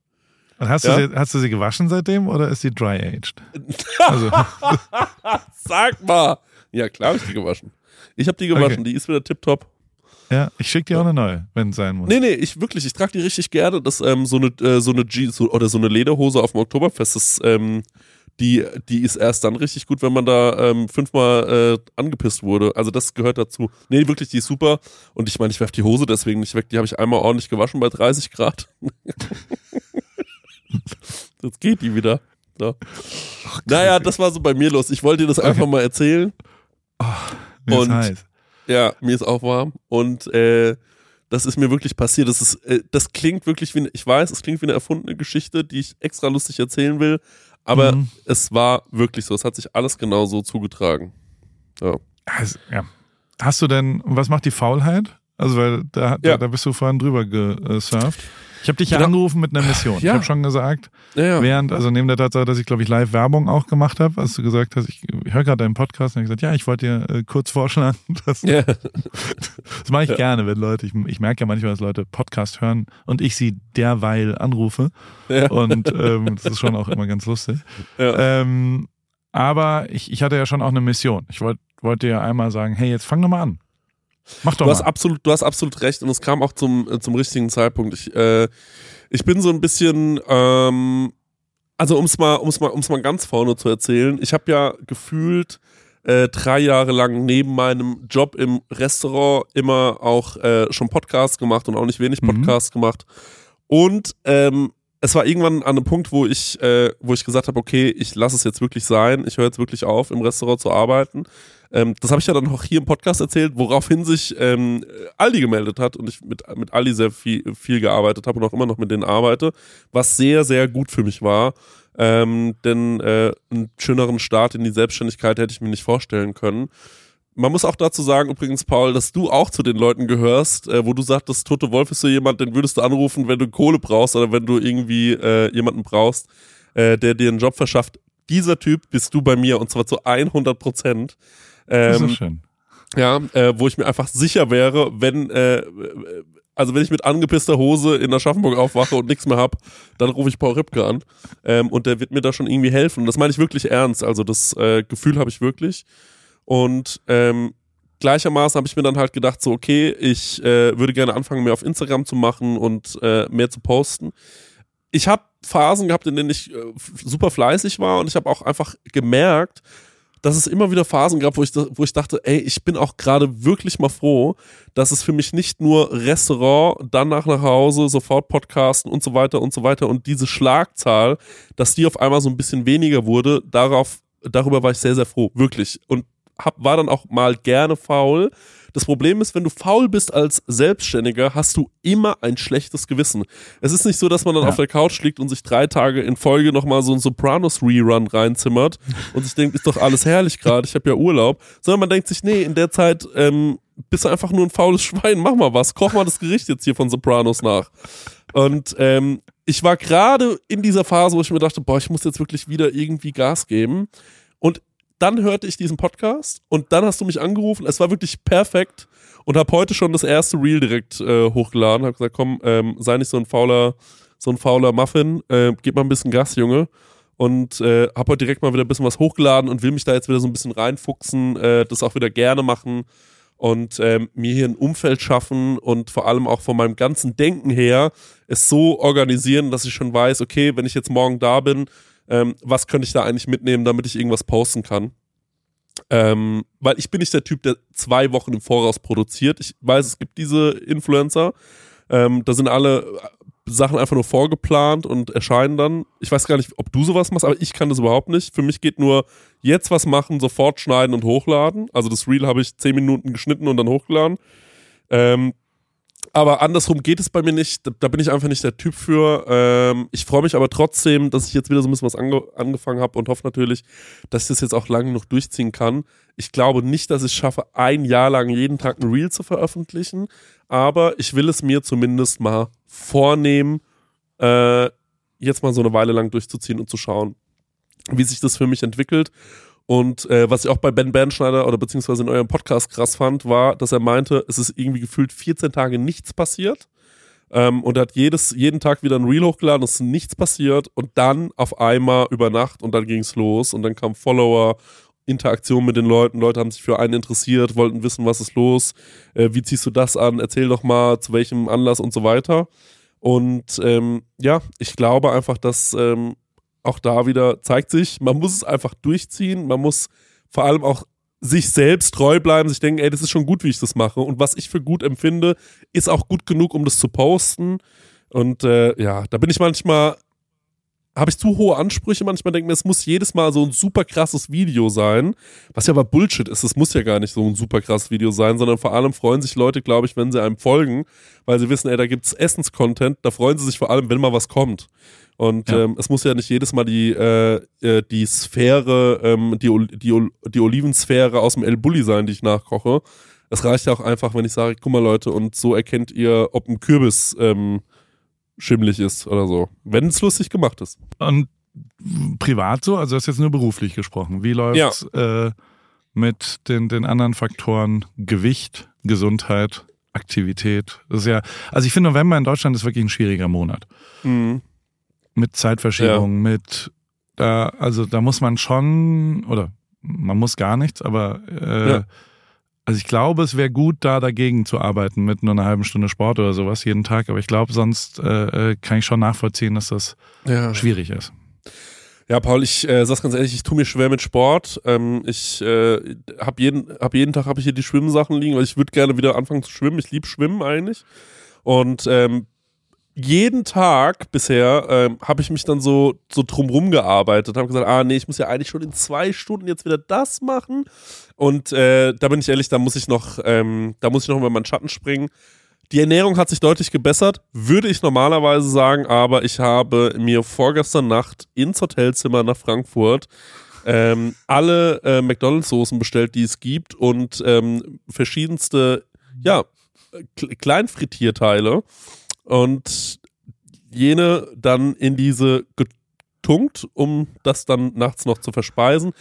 Und hast, ja? du sie, hast du sie gewaschen seitdem oder ist sie dry-aged? Also. Sag mal. Ja, klar habe ich die gewaschen. Ich habe die gewaschen, okay. die ist wieder tipptopp. Ja, ich schicke dir auch eine neue, wenn es sein muss. Nee, nee, ich wirklich, ich trage die richtig gerne. Das ähm, so eine äh, so eine G so, oder so eine Lederhose auf dem Oktoberfest, das ähm, die, die ist erst dann richtig gut, wenn man da ähm, fünfmal äh, angepisst wurde. Also das gehört dazu. Nee, wirklich, die ist super. Und ich meine, ich werfe die Hose deswegen nicht weg. Die habe ich einmal ordentlich gewaschen bei 30 Grad. Jetzt geht die wieder. So. Ach, naja, das war so bei mir los. Ich wollte dir das einfach mal erzählen. Oh, mir Und, ist heiß. Ja, mir ist auch warm. Und äh, das ist mir wirklich passiert. Das, ist, äh, das klingt wirklich wie, eine, ich weiß, es klingt wie eine erfundene Geschichte, die ich extra lustig erzählen will. Aber mhm. es war wirklich so. Es hat sich alles genau so zugetragen. Ja. Also, ja. Hast du denn, was macht die Faulheit? Also, weil da, ja. da, da bist du vorhin drüber gesurft. Ich habe dich ja genau. angerufen mit einer Mission. Ja. Ich habe schon gesagt, ja, während, also neben der Tatsache, dass ich, glaube ich, Live-Werbung auch gemacht habe, als du gesagt hast, ich, ich höre gerade deinen Podcast und ich gesagt, ja, ich wollte dir äh, kurz vorschlagen. Dass, ja. das mache ich gerne, wenn Leute, ich, ich merke ja manchmal, dass Leute Podcast hören und ich sie derweil anrufe. Und ähm, das ist schon auch immer ganz lustig. Ähm, aber ich, ich hatte ja schon auch eine Mission. Ich wollte wollt dir ja einmal sagen, hey, jetzt fang doch mal an. Mach doch du mal. Hast absolut, du hast absolut recht und es kam auch zum, äh, zum richtigen Zeitpunkt. Ich, äh, ich bin so ein bisschen, ähm, also um es mal, um's mal, um's mal ganz vorne zu erzählen, ich habe ja gefühlt äh, drei Jahre lang neben meinem Job im Restaurant immer auch äh, schon Podcasts gemacht und auch nicht wenig mhm. Podcasts mhm. gemacht. Und ähm, es war irgendwann an einem Punkt, wo ich, äh, wo ich gesagt habe, okay, ich lasse es jetzt wirklich sein, ich höre jetzt wirklich auf, im Restaurant zu arbeiten. Ähm, das habe ich ja dann auch hier im Podcast erzählt, woraufhin sich ähm, Aldi gemeldet hat und ich mit, mit Aldi sehr viel, viel gearbeitet habe und auch immer noch mit denen arbeite, was sehr, sehr gut für mich war. Ähm, denn äh, einen schöneren Start in die Selbstständigkeit hätte ich mir nicht vorstellen können. Man muss auch dazu sagen, übrigens, Paul, dass du auch zu den Leuten gehörst, äh, wo du sagtest, Tote Wolf ist so jemand, den würdest du anrufen, wenn du Kohle brauchst oder wenn du irgendwie äh, jemanden brauchst, äh, der dir einen Job verschafft. Dieser Typ bist du bei mir und zwar zu 100 Prozent. Ähm, das ist schön. Ja, äh, wo ich mir einfach sicher wäre, wenn, äh, also wenn ich mit angepisster Hose in Aschaffenburg aufwache und nichts mehr hab, dann rufe ich Paul Ripke an ähm, und der wird mir da schon irgendwie helfen. Das meine ich wirklich ernst. Also das äh, Gefühl habe ich wirklich. Und ähm, gleichermaßen habe ich mir dann halt gedacht, so okay, ich äh, würde gerne anfangen, mehr auf Instagram zu machen und äh, mehr zu posten. Ich habe Phasen gehabt, in denen ich äh, super fleißig war und ich habe auch einfach gemerkt, dass es immer wieder Phasen gab, wo ich, wo ich dachte, ey, ich bin auch gerade wirklich mal froh, dass es für mich nicht nur Restaurant, danach nach Hause, sofort Podcasten und so weiter und so weiter und diese Schlagzahl, dass die auf einmal so ein bisschen weniger wurde, darauf, darüber war ich sehr, sehr froh, wirklich. Und hab, war dann auch mal gerne faul, das Problem ist, wenn du faul bist als Selbstständiger, hast du immer ein schlechtes Gewissen. Es ist nicht so, dass man dann ja. auf der Couch liegt und sich drei Tage in Folge nochmal so ein Sopranos-Rerun reinzimmert und sich denkt, ist doch alles herrlich gerade, ich habe ja Urlaub. Sondern man denkt sich, nee, in der Zeit ähm, bist du einfach nur ein faules Schwein, mach mal was, koch mal das Gericht jetzt hier von Sopranos nach. Und ähm, ich war gerade in dieser Phase, wo ich mir dachte, boah, ich muss jetzt wirklich wieder irgendwie Gas geben. Und dann hörte ich diesen Podcast und dann hast du mich angerufen. Es war wirklich perfekt und habe heute schon das erste Reel direkt äh, hochgeladen. Habe gesagt, komm, ähm, sei nicht so ein fauler, so ein fauler Muffin, äh, gib mal ein bisschen Gas, Junge. und äh, habe heute direkt mal wieder ein bisschen was hochgeladen und will mich da jetzt wieder so ein bisschen reinfuchsen, äh, das auch wieder gerne machen und ähm, mir hier ein Umfeld schaffen und vor allem auch von meinem ganzen Denken her es so organisieren, dass ich schon weiß, okay, wenn ich jetzt morgen da bin, ähm, was könnte ich da eigentlich mitnehmen, damit ich irgendwas posten kann. Ähm, weil ich bin nicht der Typ, der zwei Wochen im Voraus produziert. Ich weiß, es gibt diese Influencer. Ähm, da sind alle Sachen einfach nur vorgeplant und erscheinen dann. Ich weiß gar nicht, ob du sowas machst, aber ich kann das überhaupt nicht. Für mich geht nur jetzt was machen, sofort schneiden und hochladen. Also das Reel habe ich zehn Minuten geschnitten und dann hochgeladen. Ähm, aber andersrum geht es bei mir nicht. Da, da bin ich einfach nicht der Typ für. Ähm, ich freue mich aber trotzdem, dass ich jetzt wieder so ein bisschen was ange angefangen habe und hoffe natürlich, dass ich das jetzt auch lange noch durchziehen kann. Ich glaube nicht, dass ich es schaffe, ein Jahr lang jeden Tag ein Reel zu veröffentlichen, aber ich will es mir zumindest mal vornehmen, äh, jetzt mal so eine Weile lang durchzuziehen und zu schauen, wie sich das für mich entwickelt. Und äh, was ich auch bei Ben Bernschneider oder beziehungsweise in eurem Podcast krass fand, war, dass er meinte, es ist irgendwie gefühlt 14 Tage nichts passiert. Ähm, und er hat jedes, jeden Tag wieder ein Reel hochgeladen, es ist nichts passiert. Und dann auf einmal über Nacht und dann ging es los. Und dann kamen Follower, Interaktion mit den Leuten. Leute haben sich für einen interessiert, wollten wissen, was ist los, äh, wie ziehst du das an, erzähl doch mal, zu welchem Anlass und so weiter. Und ähm, ja, ich glaube einfach, dass ähm, auch da wieder zeigt sich, man muss es einfach durchziehen, man muss vor allem auch sich selbst treu bleiben, sich denken, ey, das ist schon gut, wie ich das mache. Und was ich für gut empfinde, ist auch gut genug, um das zu posten. Und äh, ja, da bin ich manchmal, habe ich zu hohe Ansprüche. Manchmal denke ich mir, es muss jedes Mal so ein super krasses Video sein. Was ja aber Bullshit ist. Es muss ja gar nicht so ein super krasses Video sein, sondern vor allem freuen sich Leute, glaube ich, wenn sie einem folgen, weil sie wissen, ey, da gibt es Essenscontent. Da freuen sie sich vor allem, wenn mal was kommt. Und ja. ähm, es muss ja nicht jedes Mal die, äh, äh, die Sphäre, ähm, die, die, die Olivensphäre aus dem El Bulli sein, die ich nachkoche. Es reicht ja auch einfach, wenn ich sage, guck mal Leute, und so erkennt ihr, ob ein Kürbis ähm, schimmlig ist oder so. Wenn es lustig gemacht ist. Und privat so? Also du hast jetzt nur beruflich gesprochen. Wie läuft ja. äh, mit den, den anderen Faktoren Gewicht, Gesundheit, Aktivität? Das ist ja, also ich finde, November in Deutschland ist wirklich ein schwieriger Monat. Mhm mit Zeitverschiebung, ja. mit da, also da muss man schon, oder man muss gar nichts, aber äh, ja. Also ich glaube, es wäre gut, da dagegen zu arbeiten mit nur einer halben Stunde Sport oder sowas jeden Tag, aber ich glaube, sonst äh, äh, kann ich schon nachvollziehen, dass das ja. schwierig ist. Ja, Paul, ich äh, sag's ganz ehrlich, ich tue mir schwer mit Sport. Ähm, ich äh, habe jeden, hab jeden Tag habe ich hier die Schwimmsachen liegen, weil ich würde gerne wieder anfangen zu schwimmen. Ich liebe Schwimmen eigentlich. Und ähm, jeden Tag bisher ähm, habe ich mich dann so, so drumrum gearbeitet, habe gesagt, ah nee, ich muss ja eigentlich schon in zwei Stunden jetzt wieder das machen. Und äh, da bin ich ehrlich, da muss ich noch, ähm, da muss ich noch über meinen Schatten springen. Die Ernährung hat sich deutlich gebessert, würde ich normalerweise sagen, aber ich habe mir vorgestern Nacht ins Hotelzimmer nach Frankfurt ähm, alle äh, McDonalds-Soßen bestellt, die es gibt und ähm, verschiedenste, ja, Kleinfrittierteile und jene dann in diese getunkt, um das dann nachts noch zu verspeisen.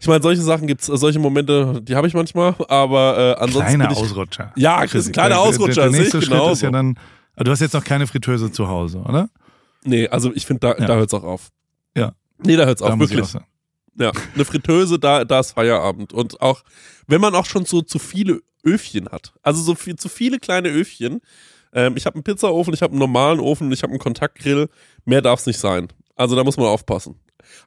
Ich meine, solche Sachen gibt es, solche Momente, die habe ich manchmal, aber äh, ansonsten. Kleine ich, Ausrutscher. Ja, Chris, kleine Ausrutscher. Der, der nächste Schritt genauso. ist ja dann. Du hast jetzt noch keine Fritteuse zu Hause, oder? Nee, also ich finde, da, ja. da hört es auch auf. Ja. Nee, da hört es auf, wirklich. Ja, eine Fritteuse, da, da ist Feierabend. Und auch, wenn man auch schon so zu viele Öfchen hat, also so viel, zu viele kleine Öfchen, ähm, ich habe einen Pizzaofen, ich habe einen normalen Ofen, ich habe einen Kontaktgrill. Mehr darf es nicht sein. Also da muss man aufpassen.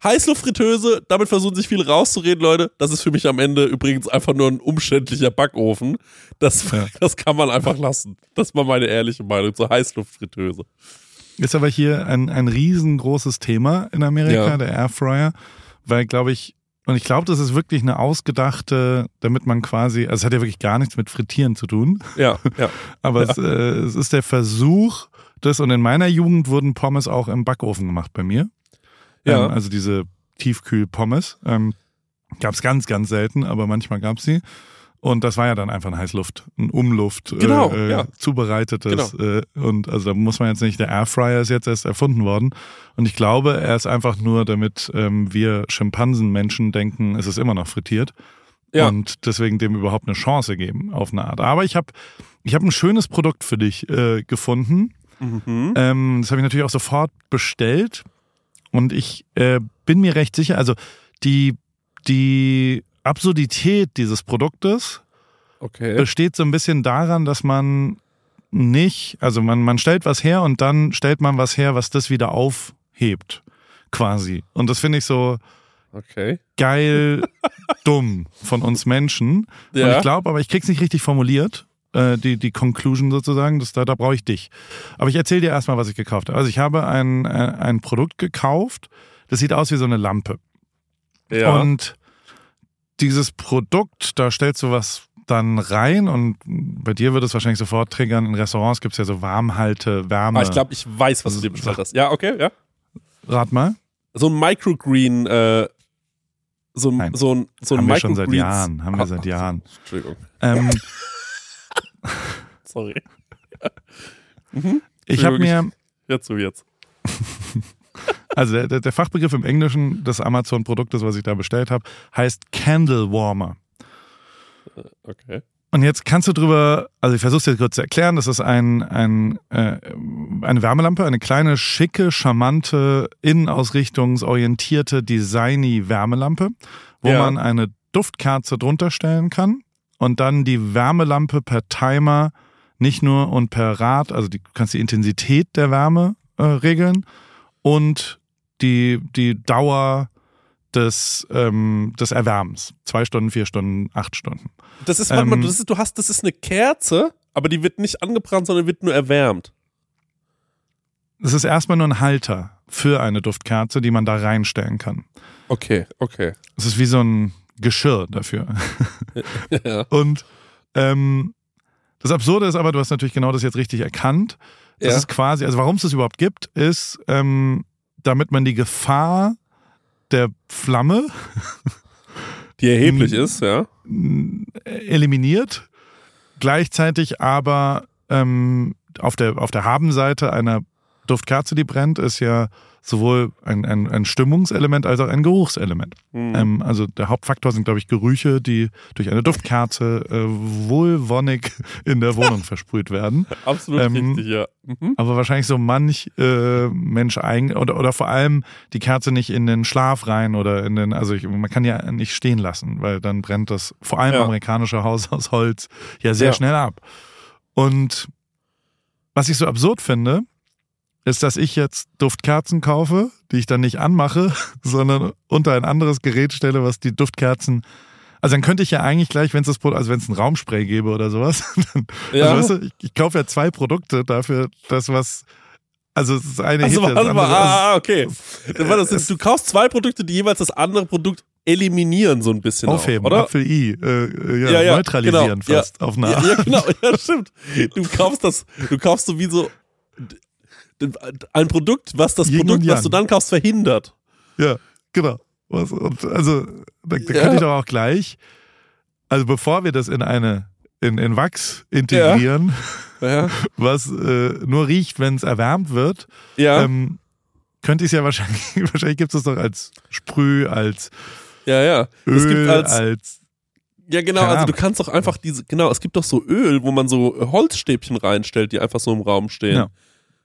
Heißluftfritteuse, damit versuchen sich viele rauszureden, Leute. Das ist für mich am Ende übrigens einfach nur ein umständlicher Backofen. Das, ja. das kann man einfach lassen. Das war meine ehrliche Meinung zur Heißluftfritteuse. Ist aber hier ein, ein riesengroßes Thema in Amerika, ja. der Airfryer, weil, glaube ich, und ich glaube, das ist wirklich eine ausgedachte, damit man quasi, also es hat ja wirklich gar nichts mit Frittieren zu tun. Ja, ja. Aber ja. Es, äh, es ist der Versuch, das, und in meiner Jugend wurden Pommes auch im Backofen gemacht bei mir. Ja. Ähm, also diese Tiefkühl-Pommes. Ähm, gab es ganz, ganz selten, aber manchmal gab es sie. Und das war ja dann einfach ein Heißluft, ein Umluft, genau, äh, ja. zubereitetes. Genau. Äh, und also da muss man jetzt nicht, der Airfryer ist jetzt erst erfunden worden. Und ich glaube, er ist einfach nur, damit ähm, wir Schimpansenmenschen denken, es ist immer noch frittiert. Ja. Und deswegen dem überhaupt eine Chance geben, auf eine Art. Aber ich habe ich hab ein schönes Produkt für dich äh, gefunden. Mhm. Ähm, das habe ich natürlich auch sofort bestellt. und ich äh, bin mir recht sicher, also die, die Absurdität dieses Produktes Okay. besteht so ein bisschen daran, dass man nicht, also man, man stellt was her und dann stellt man was her, was das wieder aufhebt, quasi. Und das finde ich so Okay. geil dumm von uns Menschen. Und Ja. ich glaube, aber ich krieg's nicht richtig formuliert. äh, Die, die Conclusion sozusagen, das, da, da brauche ich dich. Aber ich erzähle dir erstmal, was ich gekauft habe. Also ich habe ein, ein ein Produkt gekauft, das sieht aus wie so eine Lampe. Ja. Und dieses Produkt, da stellst du was dann rein und bei dir wird es wahrscheinlich sofort triggern. In Restaurants gibt's ja so Warmhalte, Wärme. ah, ich glaube, ich weiß, was du dir bestellt hast. Ja, okay, ja. Rat mal. So ein Microgreen, äh, so ein, Nein. so ein, so ein haben wir schon seit Jahren. Haben wir Ah, seit Jahren. Entschuldigung, Ähm, sorry. ich habe mir, Jetzt so jetzt. Also der, der Fachbegriff im Englischen des Amazon-Produktes, was ich da bestellt habe, heißt Candle Warmer. Okay. Und jetzt kannst du drüber, also ich versuche es dir kurz zu erklären, das ist ein, ein, äh, eine Wärmelampe, eine kleine, schicke, charmante, innenausrichtungsorientierte, designy Wärmelampe, wo Ja. man eine Duftkerze drunter stellen kann und dann die Wärmelampe per Timer nicht nur und per Rad, also die, du kannst die Intensität der Wärme äh, regeln und die, die Dauer des, ähm, des Erwärmens. Zwei Stunden, vier Stunden, acht Stunden. Das ist, mal, Ähm, das ist, du hast, das ist eine Kerze, aber die wird nicht angebrannt, sondern wird nur erwärmt. Es ist erstmal nur ein Halter für eine Duftkerze, die man da reinstellen kann. Okay, okay. Es ist wie so ein Geschirr dafür. Ja. Und ähm, das Absurde ist aber, du hast natürlich genau das jetzt richtig erkannt. Das Ja. ist quasi, also warum es das überhaupt gibt, ist, ähm, damit man die Gefahr der Flamme Die erheblich ist, ja. eliminiert, gleichzeitig aber ähm, auf der, auf der Habenseite einer Duftkerze, die brennt, ist ja sowohl ein, ein, ein Stimmungselement als auch ein Geruchselement. Hm. Ähm, also der Hauptfaktor sind, glaube ich, Gerüche, die durch eine Duftkerze äh, wohlwonnig in der Wohnung versprüht werden. Absolut ähm, richtig, ja. Mhm. Aber wahrscheinlich so manch äh, Mensch eigen oder, oder vor allem die Kerze nicht in den Schlaf rein oder in den, also ich, man kann ja nicht stehen lassen, weil dann brennt das vor allem Ja. amerikanische Haus aus Holz ja sehr Ja. schnell ab. Und was ich so absurd finde, ist, dass ich jetzt Duftkerzen kaufe, die ich dann nicht anmache, sondern unter ein anderes Gerät stelle, was die Duftkerzen. Also dann könnte ich ja eigentlich gleich, wenn es das Produkt, also wenn es ein Raumspray gäbe oder sowas, dann, Ja. also weißt du, ich, ich kaufe ja zwei Produkte dafür, das was, also das eine Also, ja das warte mal, ah, okay. Das war das, du kaufst zwei Produkte, die jeweils das andere Produkt eliminieren, so ein bisschen. aufheben, auch, oder? Apfel I, äh, ja, neutralisieren genau, fast ja, auf eine ja, Art. ja, genau, ja, stimmt. Du kaufst das, du kaufst so wie so ein Produkt, was das Yin Produkt, was du dann kaufst, verhindert. Ja, genau. Und also, da, da Ja. könnte ich doch auch gleich, also bevor wir das in eine, in, in Wachs integrieren, Ja, was äh, nur riecht, wenn es erwärmt wird, ja, ähm, könnte ich es ja wahrscheinlich, wahrscheinlich gibt es das doch als Sprüh, als ja. ja. Öl, als, als ja genau, also du kannst doch einfach diese, genau, es gibt doch so Öl, wo man so Holzstäbchen reinstellt, die einfach so im Raum stehen. Ja,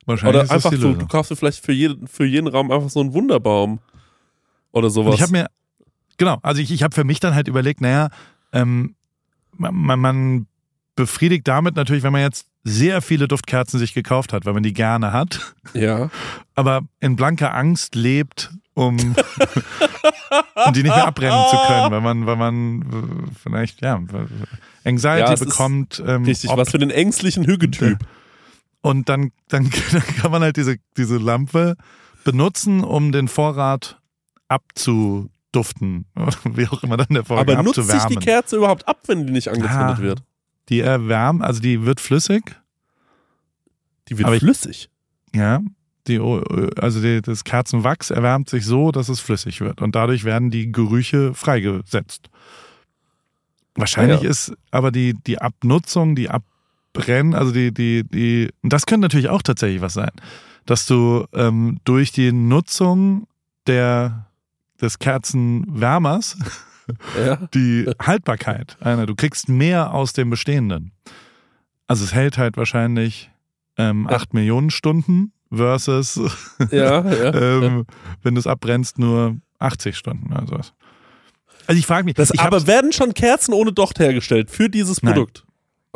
wahrscheinlich Oder einfach so, du kaufst dir vielleicht für jeden, für jeden Raum einfach so einen Wunderbaum. Oder Und sowas. ich habe mir, genau, also ich, ich habe für mich dann halt überlegt, naja, ähm, man, man- befriedigt damit natürlich, wenn man jetzt sehr viele Duftkerzen sich gekauft hat, weil man die gerne hat, ja. aber in blanker Angst lebt, um, um die nicht mehr abbrennen zu können, weil man, weil man vielleicht, ja, Anxiety Ja, bekommt. Ähm, Richtig, ob- was für den ängstlichen Hügetyp. Und dann, dann, dann kann man halt diese, diese Lampe benutzen, um den Vorrat abzuduften. Wie auch immer dann der Vorrat Aber nutzt sich die Kerze überhaupt ab, wenn die nicht angezündet Ah. wird? Die erwärmt, also die wird flüssig. Die wird Aber ich- flüssig. Ja. Die, also die, das Kerzenwachs erwärmt sich so, dass es flüssig wird. Und dadurch werden die Gerüche freigesetzt. Wahrscheinlich Ah, ja. ist aber die, die Abnutzung, die Abbrennen, also die, die, die, und das könnte natürlich auch tatsächlich was sein, dass du ähm, durch die Nutzung der, des Kerzenwärmers Ja. die Haltbarkeit. Einer, du kriegst mehr aus dem Bestehenden. Also es hält halt wahrscheinlich ähm, Ja. acht Millionen Stunden versus ja, ähm, wenn du es abbrennst, nur 80 Stunden oder sowas. Also ich frage mich. Das, aber werden schon Kerzen ohne Docht hergestellt für dieses Produkt?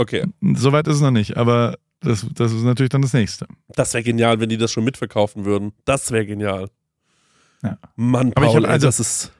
Okay. Soweit ist es noch nicht, aber das, das ist natürlich dann das nächste. Das wäre genial, wenn die das schon mitverkaufen würden. Das wäre genial. Ja. Mann, Paul, aber ich hab, also, das ist.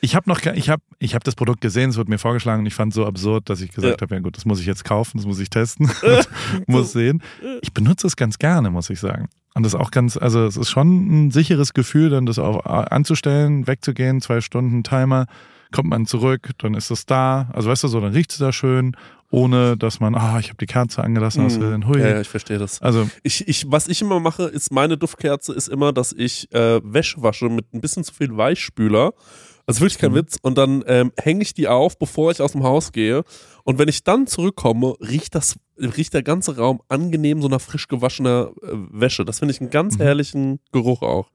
Ich habe noch, ich habe, ich habe das Produkt gesehen, es wurde mir vorgeschlagen und ich fand es so absurd, dass ich gesagt ja. habe, ja gut, das muss ich jetzt kaufen, das muss ich testen, muss sehen. Ich benutze es ganz gerne, muss ich sagen. Und das ist auch ganz, also es ist schon ein sicheres Gefühl, dann das auch anzustellen, wegzugehen, zwei Stunden Timer, kommt man zurück, dann ist es da. Also weißt du so, dann riecht es da schön ohne dass man, ah, ich habe die Kerze angelassen aus mhm. Hui. Ja, ja, ich verstehe das. Also ich, ich, was ich immer mache, ist meine Duftkerze ist immer, dass ich äh, Wäsche wasche mit ein bisschen zu viel Weichspüler. Also wirklich kein mhm. Witz. Und dann ähm, hänge ich die auf, bevor ich aus dem Haus gehe. Und wenn ich dann zurückkomme, riecht das, riecht der ganze Raum angenehm so nach frisch gewaschener äh, Wäsche. Das finde ich einen ganz mhm. herrlichen Geruch auch.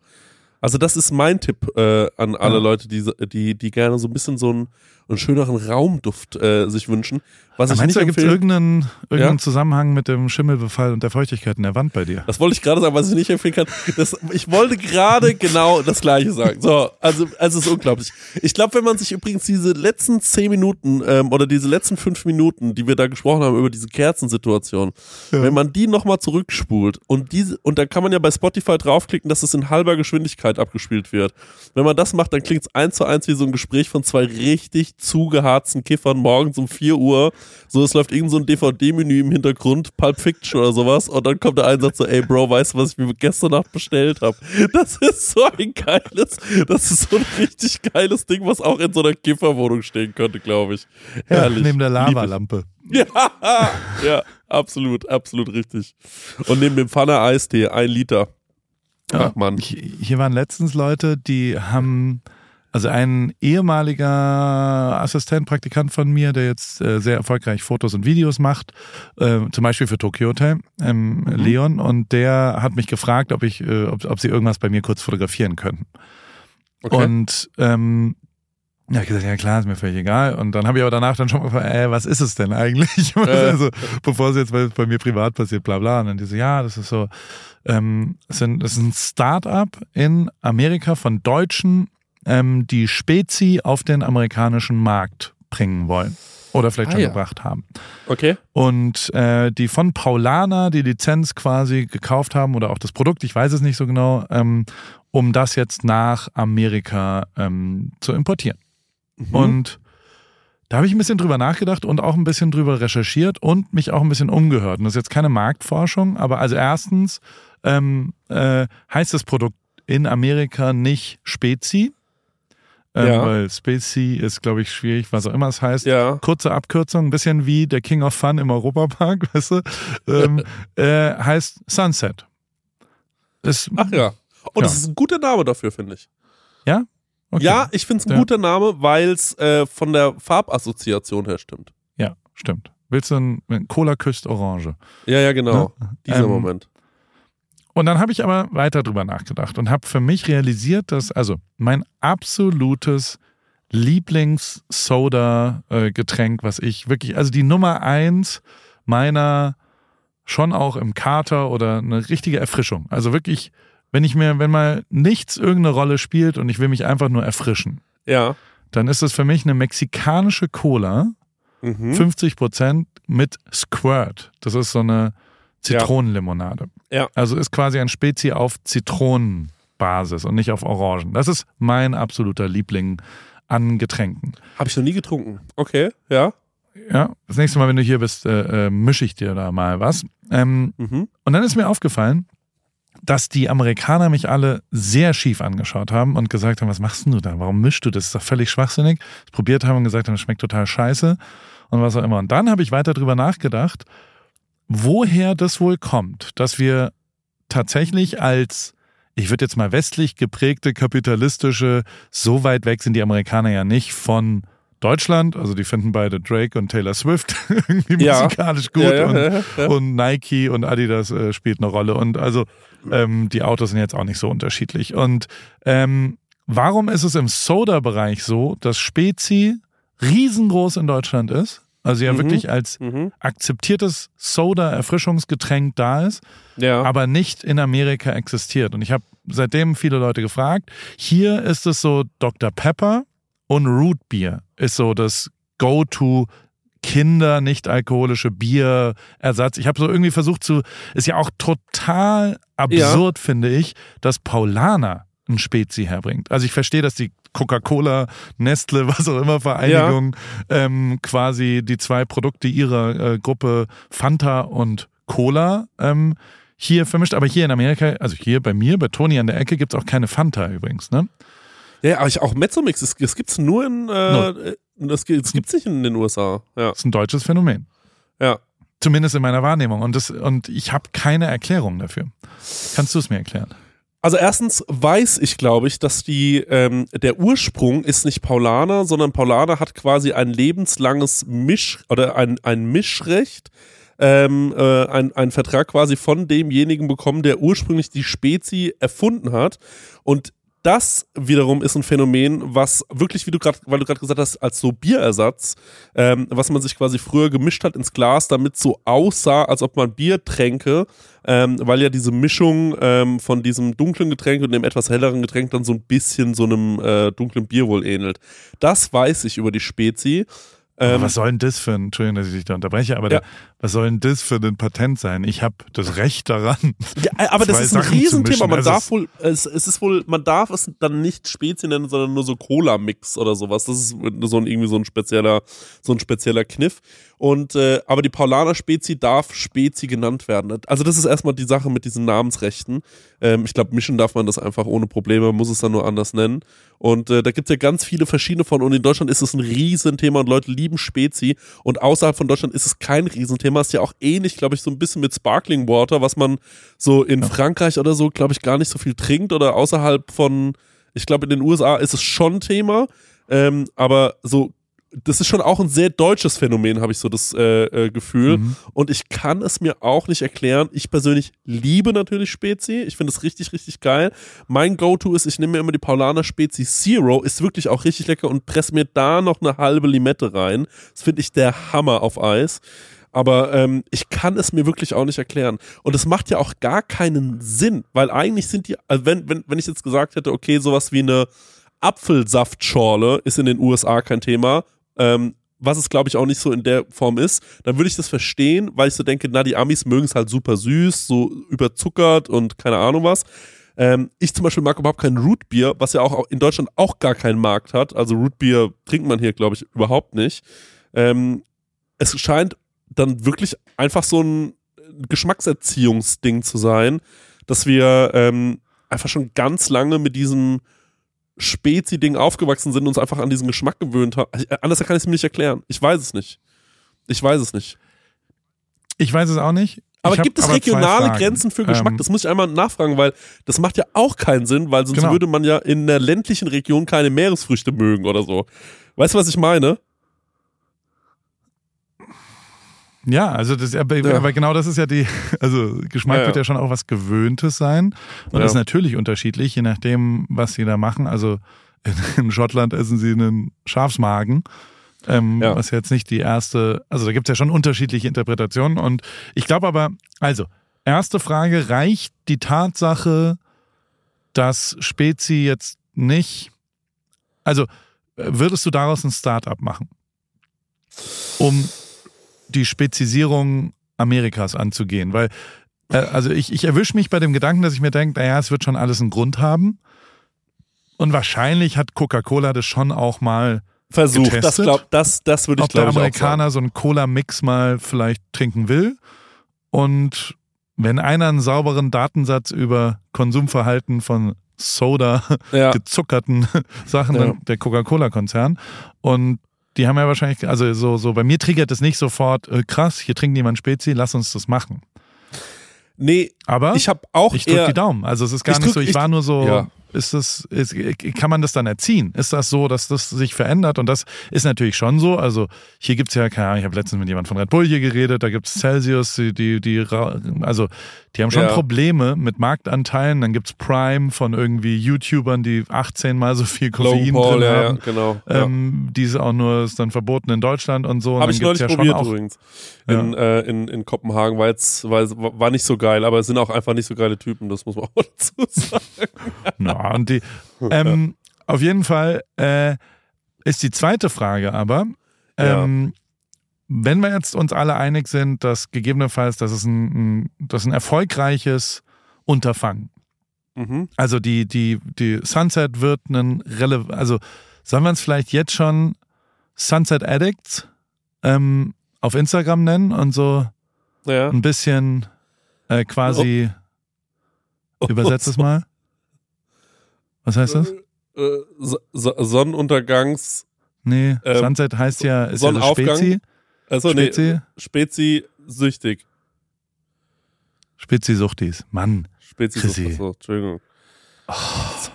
Also das ist mein Tipp äh, an alle ja. Leute, die, die, die gerne so ein bisschen so einen, einen schöneren Raumduft äh, sich wünschen. Was Aber ich meinst du, gibt es irgendeinen, irgendeinen ja? Zusammenhang mit dem Schimmelbefall und der Feuchtigkeit in der Wand bei dir? Das wollte ich gerade sagen, was ich nicht empfehlen kann. Das, ich wollte gerade genau das Gleiche sagen. So, also, also es ist unglaublich. Ich glaube, wenn man sich übrigens diese letzten zehn Minuten ähm, oder diese letzten fünf Minuten, die wir da gesprochen haben über diese Kerzensituation, ja. wenn man die nochmal zurückspult und diese, und da kann man ja bei Spotify draufklicken, dass es in halber Geschwindigkeit abgespielt wird. Wenn man das macht, dann klingt es eins zu eins wie so ein Gespräch von zwei richtig zugeharzten Kiffern morgens um vier Uhr so, es läuft irgend so ein DVD-Menü im Hintergrund, Pulp Fiction oder sowas, und dann kommt der Einsatz so, ey Bro, weißt du, was ich mir gestern Nacht bestellt habe? Das ist so ein geiles, das ist so ein richtig geiles Ding, was auch in so einer Kifferwohnung stehen könnte, glaube ich. Herrlich. Ja, neben der Lavalampe. Ja, ja, absolut, absolut richtig. Und neben dem Pfanne Eistee, ein Liter. Ach, Mann. Hier waren letztens Leute, die haben also ein ehemaliger Assistent, Praktikant von mir, der jetzt äh, sehr erfolgreich Fotos und Videos macht, äh, zum Beispiel für Tokyo Hotel, ähm, mhm. Leon, und der hat mich gefragt, ob ich, äh, ob, ob sie irgendwas bei mir kurz fotografieren könnten. Okay. Und ähm, ja, ich gesagt, ja klar, ist mir völlig egal. Und dann habe ich aber danach dann schon mal gefragt, ey, was ist es denn eigentlich? Äh. also, bevor es jetzt bei, bei, mir privat passiert, bla bla. Und dann diese, ja, das ist so, ähm, das, ist ein Start-up in Amerika von Deutschen, ähm, die Spezi auf den amerikanischen Markt bringen wollen. Oder vielleicht ah, schon ja. gebracht haben. Okay. Und äh, die von Paulana die Lizenz quasi gekauft haben oder auch das Produkt, ich weiß es nicht so genau, ähm, um das jetzt nach Amerika ähm, zu importieren. Mhm. Und da habe ich ein bisschen drüber nachgedacht und auch ein bisschen drüber recherchiert und mich auch ein bisschen umgehört. Und das ist jetzt keine Marktforschung, aber also erstens ähm, äh, heißt das Produkt in Amerika nicht Spezi, ähm, ja. Weil Spacey ist, glaube ich, schwierig, was auch immer es heißt. Ja. Kurze Abkürzung, ein bisschen wie der King of Fun im Europapark, weißt du? Ähm, äh, heißt Sunset. Ist, Ach ja. Und ja. das ist ein guter Name dafür, finde ich. Ja? Okay. Ja, ich finde es ein ja. guter Name, weil es äh, von der Farbassoziation her stimmt. Ja, stimmt. Willst du ein, Cola küsst Orange? Ja, ja, genau. Ja? Dieser ähm, Moment. Und dann habe ich aber weiter drüber nachgedacht und habe für mich realisiert, dass also mein absolutes Lieblings-Soda-Getränk, was ich wirklich, also die Nummer eins meiner schon auch im Kater oder eine richtige Erfrischung. Also wirklich, wenn ich mir, wenn mal nichts irgendeine Rolle spielt und ich will mich einfach nur erfrischen. Ja. Dann ist es für mich eine mexikanische Cola, mhm. 50 Prozent mit Squirt. Das ist so eine Zitronenlimonade. Ja. Also ist quasi ein Spezi auf Zitronenbasis und nicht auf Orangen. Das ist mein absoluter Liebling an Getränken. Habe ich noch nie getrunken. Okay, ja. Ja, das nächste Mal, wenn du hier bist, äh, äh, mische ich dir da mal was. Ähm, mhm. Und dann ist mir aufgefallen, dass die Amerikaner mich alle sehr schief angeschaut haben und gesagt haben, was machst du da? Warum mischst du das? Ist doch völlig schwachsinnig. Das probiert haben und gesagt haben, das schmeckt total scheiße und was auch immer. Und dann habe ich weiter drüber nachgedacht woher das wohl kommt, dass wir tatsächlich als, ich würde jetzt mal westlich geprägte kapitalistische, so weit weg sind die Amerikaner ja nicht von Deutschland, also die finden beide Drake und Taylor Swift irgendwie ja. musikalisch gut ja, ja, und, und, Nike und Adidas äh, spielt eine Rolle und also ähm, die Autos sind jetzt auch nicht so unterschiedlich. Und ähm, warum ist es im Soda-Bereich so, dass Spezi riesengroß in Deutschland ist also ja mhm. wirklich als mhm. akzeptiertes Soda-Erfrischungsgetränk da ist, ja. aber nicht in Amerika existiert. Und ich habe seitdem viele Leute gefragt. Hier ist es so Dr. Pepper und Root Beer ist so das Go-To Kinder nicht alkoholische Bierersatz. Ich habe so irgendwie versucht zu, ist ja auch total absurd, ja. finde ich, dass Paulaner ein Spezi herbringt. Also ich verstehe, dass die Coca-Cola, Nestle, was auch immer Vereinigung ja. ähm, quasi die zwei Produkte ihrer äh, Gruppe Fanta und Cola ähm, hier vermischt. Aber hier in Amerika, also hier bei mir, bei Toni an der Ecke, gibt es auch keine Fanta übrigens, ne? Ja, aber ich, auch Mezzomix, das, gibt es nur in, äh, no. das, das gibt's nicht in den USA. Ja. Das ist ein deutsches Phänomen. Ja. Zumindest in meiner Wahrnehmung. Und, das, und ich habe keine Erklärung dafür. Kannst du es mir erklären? Also erstens weiß ich, glaube ich, dass die ähm, der Ursprung ist nicht Paulaner, sondern Paulaner hat quasi ein lebenslanges Misch oder ein, ein Mischrecht, ähm, äh, ein, ein Vertrag quasi von demjenigen bekommen, der ursprünglich die Spezi erfunden hat. Und das wiederum ist ein Phänomen, was wirklich, wie du gerade, weil du gerade gesagt hast, als so Bierersatz, ähm, was man sich quasi früher gemischt hat ins Glas, damit so aussah, als ob man Bier tränke, ähm, weil ja diese Mischung ähm, von diesem dunklen Getränk und dem etwas helleren Getränk dann so ein bisschen so einem äh, dunklen Bier wohl ähnelt. Das weiß ich über die Spezi. Ähm, was soll denn das für ein, Entschuldigung, dass ich dich da unterbreche, aber ja. da, was soll denn das für ein Patent sein? Ich habe das Recht daran. Ja, aber das ist ein Sachen Riesenthema. Man darf wohl, es, es, ist wohl, man darf es dann nicht Spezi nennen, sondern nur so Cola-Mix oder sowas. Das ist so ein, irgendwie so ein spezieller, so ein spezieller Kniff. Und äh, aber die Paulaner Spezi darf Spezi genannt werden. Also das ist erstmal die Sache mit diesen Namensrechten. Ähm, ich glaube, mischen darf man das einfach ohne Probleme, muss es dann nur anders nennen. Und äh, da gibt es ja ganz viele verschiedene von. Und in Deutschland ist es ein Riesenthema und Leute lieben Spezi. Und außerhalb von Deutschland ist es kein Riesenthema. Ist ja auch ähnlich, glaube ich, so ein bisschen mit Sparkling Water, was man so in ja. Frankreich oder so, glaube ich, gar nicht so viel trinkt. Oder außerhalb von, ich glaube, in den USA ist es schon Thema. Ähm, aber so das ist schon auch ein sehr deutsches Phänomen, habe ich so das äh, äh, Gefühl. Mhm. Und ich kann es mir auch nicht erklären. Ich persönlich liebe natürlich Spezi. Ich finde es richtig, richtig geil. Mein Go-To ist, ich nehme mir immer die Paulaner Spezi Zero. Ist wirklich auch richtig lecker und presse mir da noch eine halbe Limette rein. Das finde ich der Hammer auf Eis. Aber ähm, ich kann es mir wirklich auch nicht erklären. Und es macht ja auch gar keinen Sinn, weil eigentlich sind die, also wenn, wenn, wenn ich jetzt gesagt hätte, okay, sowas wie eine Apfelsaftschorle ist in den USA kein Thema, ähm, was es glaube ich auch nicht so in der Form ist, dann würde ich das verstehen, weil ich so denke, na, die Amis mögen es halt super süß, so überzuckert und keine Ahnung was. Ähm, ich zum Beispiel mag überhaupt kein Rootbier, was ja auch in Deutschland auch gar keinen Markt hat. Also Rootbier trinkt man hier, glaube ich, überhaupt nicht. Ähm, es scheint dann wirklich einfach so ein Geschmackserziehungsding zu sein, dass wir ähm, einfach schon ganz lange mit diesem Spezi-Ding aufgewachsen sind und uns einfach an diesen Geschmack gewöhnt haben. Äh, anders kann ich es mir nicht erklären. Ich weiß es nicht. Ich weiß es nicht. Ich weiß es auch nicht. Aber gibt es regionale Grenzen für Geschmack? Ähm, das muss ich einmal nachfragen, weil das macht ja auch keinen Sinn, weil sonst genau. würde man ja in der ländlichen Region keine Meeresfrüchte mögen oder so. Weißt du, was ich meine? Ja, also das, aber, ja. aber genau das ist ja die, also Geschmack ja, ja. wird ja schon auch was Gewöhntes sein und ja. ist natürlich unterschiedlich, je nachdem, was sie da machen. Also in, in Schottland essen sie einen Schafsmagen, ähm, was jetzt nicht die erste, also da gibt es ja schon unterschiedliche Interpretationen und ich glaube aber, also erste Frage, reicht die Tatsache, dass Spezi jetzt nicht, also würdest du daraus ein Start-up machen? Um die Spezisierung Amerikas anzugehen. Weil, äh, also ich, ich erwische mich bei dem Gedanken, dass ich mir denke, naja, es wird schon alles einen Grund haben. Und wahrscheinlich hat Coca-Cola das schon auch mal versucht. Getestet, das, glaub, das, das würde ich glaube Ob der Amerikaner so einen Cola-Mix mal vielleicht trinken will. Und wenn einer einen sauberen Datensatz über Konsumverhalten von Soda, ja. gezuckerten Sachen, ja. der Coca-Cola-Konzern. Und die haben ja wahrscheinlich, also so, so bei mir triggert es nicht sofort, äh, krass, hier trinkt jemand Spezi, lass uns das machen. Nee, aber ich habe auch ich drück die Daumen. Also es ist gar nicht so, ich, ich, war nur so, ja. Ist das, ist, kann man das dann erziehen? Ist das so, dass das sich verändert? Und das ist natürlich schon so. Also hier gibt's ja, keine Ahnung, ich habe letztens mit jemand von Red Bull hier geredet, da gibt's Celsius, die, die, die also die haben schon ja. Probleme mit Marktanteilen. Dann gibt's Prime von irgendwie YouTubern, die 18 mal so viel Koffein Paul, drin haben. Ja, genau. Ähm, ja. Diese auch nur ist dann verboten in Deutschland und so. Habe ich neulich ja probiert auch, übrigens. In, äh, in, in Kopenhagen war jetzt, war, war nicht so geil, aber es sind auch einfach nicht so geile Typen, das muss man auch dazu sagen. Na, und die, ähm, auf jeden Fall äh, ist die zweite Frage aber, ähm, wenn wir jetzt uns alle einig sind, dass gegebenenfalls, das ist ein, ein, das ist ein erfolgreiches Unterfangen. Mhm. Also die, die, die Sunset wird einen relevant, also sollen wir es vielleicht jetzt schon Sunset Addicts ähm, auf Instagram nennen und so ja. ein bisschen äh, quasi oh. übersetzt es mal. Was heißt das? Äh, äh Sonnenuntergangs. Nee, ähm, Sunset heißt ja, ist Sonnenaufgang. Ja Spezi. Also Spezi? nee, Spezi süchtig. Spezi suchtis. Mann. Spezi suchtis. Entschuldigung. Oh,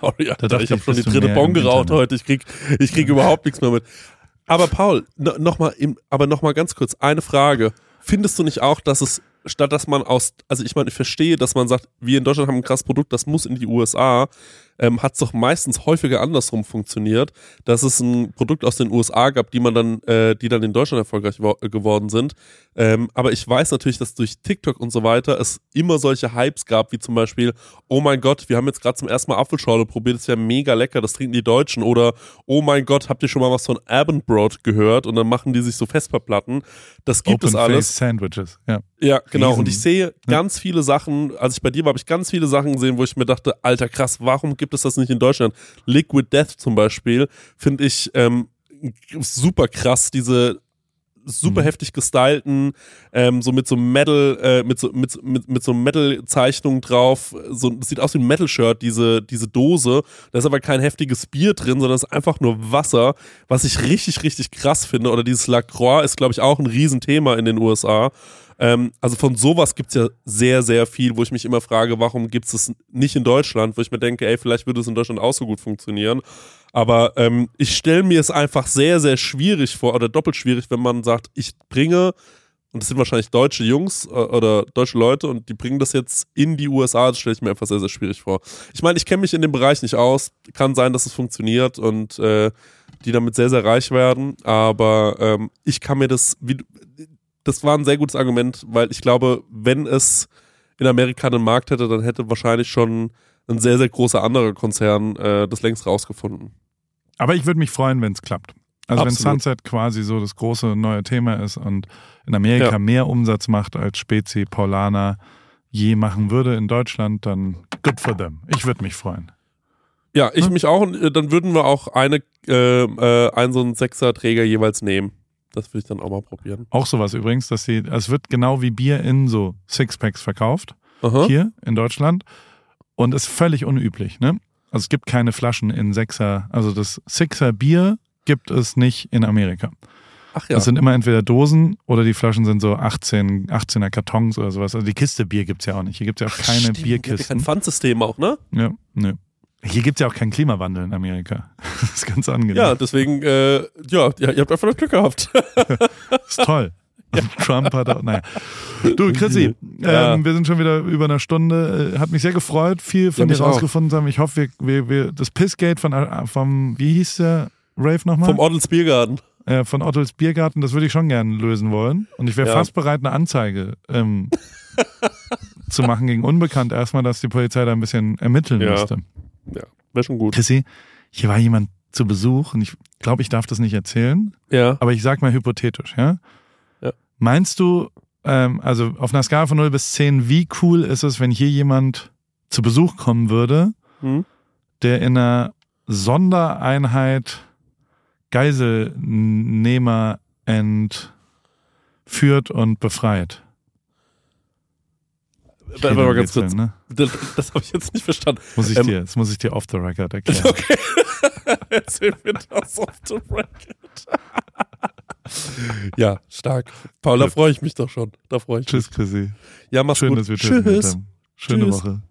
Sorry, Alter, ich habe schon die dritte Bon geraucht heute. Ich krieg, ich krieg überhaupt nichts mehr mit. Aber Paul, noch mal, aber noch mal ganz kurz eine Frage. Findest du nicht auch, dass es statt dass man aus, also ich meine, ich verstehe, dass man sagt, wir in Deutschland haben ein krasses Produkt, das muss in die USA, ähm, hat es doch meistens häufiger andersrum funktioniert, dass es ein Produkt aus den USA gab, die man dann, äh, die dann in Deutschland erfolgreich geworden sind. Ähm, aber ich weiß natürlich, dass durch TikTok und so weiter es immer solche Hypes gab, wie zum Beispiel, oh mein Gott, wir haben jetzt gerade zum ersten Mal Apfelschorle probiert, das ist ja mega lecker, das trinken die Deutschen. Oder, oh mein Gott, habt ihr schon mal was von Abendbrot gehört? Und dann machen die sich so Festplatten. Das gibt Open es alles. Sandwiches, ja. Ja, genau. Riesen. Und ich sehe ganz viele Sachen, als ich bei dir war, habe ich ganz viele Sachen gesehen, wo ich mir dachte, alter krass, warum gibt gibt es das nicht in Deutschland. Liquid Death zum Beispiel finde ich ähm, super krass, diese super mhm. heftig gestylten, ähm, so mit so Metal, äh, mit so, mit, mit, mit so Metal-Zeichnung drauf. So, das sieht aus wie ein Metal-Shirt, diese, diese Dose. Da ist aber kein heftiges Bier drin, sondern es ist einfach nur Wasser, was ich richtig, richtig krass finde. Oder dieses Lacroix ist, glaube ich, auch ein Riesenthema in den USA. Ähm, also von sowas gibt es ja sehr, sehr viel, wo ich mich immer frage, warum gibt es das nicht in Deutschland, wo ich mir denke, ey, vielleicht würde es in Deutschland auch so gut funktionieren. Aber ähm, ich stelle mir es einfach sehr, sehr schwierig vor, oder doppelt schwierig, wenn man sagt, ich bringe, und das sind wahrscheinlich deutsche Jungs äh, oder deutsche Leute, und die bringen das jetzt in die USA, das stelle ich mir einfach sehr, sehr schwierig vor. Ich meine, ich kenne mich in dem Bereich nicht aus, kann sein, dass es funktioniert und äh, die damit sehr, sehr reich werden, aber ähm, ich kann mir das, wie, das war ein sehr gutes Argument, weil ich glaube, wenn es in Amerika einen Markt hätte, dann hätte wahrscheinlich schon ein sehr, sehr großer anderer Konzern äh, das längst rausgefunden. Aber ich würde mich freuen, wenn es klappt. Also Absolut. wenn Sunset quasi so das große neue Thema ist und in Amerika ja. mehr Umsatz macht als Spezi, Paulana je machen würde in Deutschland, dann good for them. Ich würde mich freuen. Ja, ich hm? mich auch. Äh, dann würden wir auch eine, äh, äh, einen so einen Sechser-Träger jeweils nehmen. Das will ich dann auch mal probieren. Auch sowas übrigens, dass sie, es wird genau wie Bier in so Sixpacks verkauft. Aha. Hier in Deutschland. Und ist völlig unüblich, ne? Also es gibt keine Flaschen in Sechser, also das Sixer Bier gibt es nicht in Amerika. Ach ja. Das sind immer entweder Dosen oder die Flaschen sind so 18, 18er Kartons oder sowas. Also die Kiste Bier gibt es ja auch nicht. Hier gibt es ja auch keine Stimmt, Bierkisten. Kein Pfandsystem auch, ne? Ja, ne. Hier gibt es ja auch keinen Klimawandel in Amerika. Das ist ganz angenehm. Ja, deswegen, äh, ja, ihr habt einfach das Glück gehabt. das ist toll. Ja. Trump hat auch, naja. Du, Chrissy, ja. ähm, wir sind schon wieder über eine Stunde. Äh, hat mich sehr gefreut, viel von ja, dir rausgefunden zu haben. Ich hoffe, wir, wir, wir, das Pissgate von, äh, vom, wie hieß der Rave nochmal? Vom Ottels Biergarten. Äh, von Ottels Biergarten, das würde ich schon gerne lösen wollen. Und ich wäre fast bereit, eine Anzeige ähm, zu machen gegen Unbekannt. Erstmal, dass die Polizei da ein bisschen ermitteln müsste. Ja, wäre schon gut. Chrissy, hier war jemand zu Besuch und ich glaube, ich darf das nicht erzählen. Ja. Aber ich sag mal hypothetisch, ja? Ja. Meinst du, ähm, also auf einer Skala von 0 bis 10, wie cool ist es, wenn hier jemand zu Besuch kommen würde, hm? der in einer Sondereinheit Geiselnehmer entführt und befreit? Warte mal ganz kurz. Ne? Das, das habe ich jetzt nicht verstanden. Muss ich ähm, dir, das muss ich dir off the record erklären. Okay. Erzähl mir das off the record. ja, stark. Paul, da freue ich mich doch schon. Da freue ich Tschüss, mich. Chrissy. Ja, mach's Schön, gut. dass wir Tschüss. Haben. Schöne Tschüss. Woche.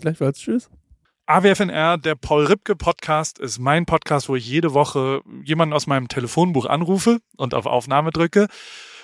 Gleichfalls. Tschüss. AWFNR, der Paul Ripke Podcast, ist mein Podcast, wo ich jede Woche jemanden aus meinem Telefonbuch anrufe und auf Aufnahme drücke.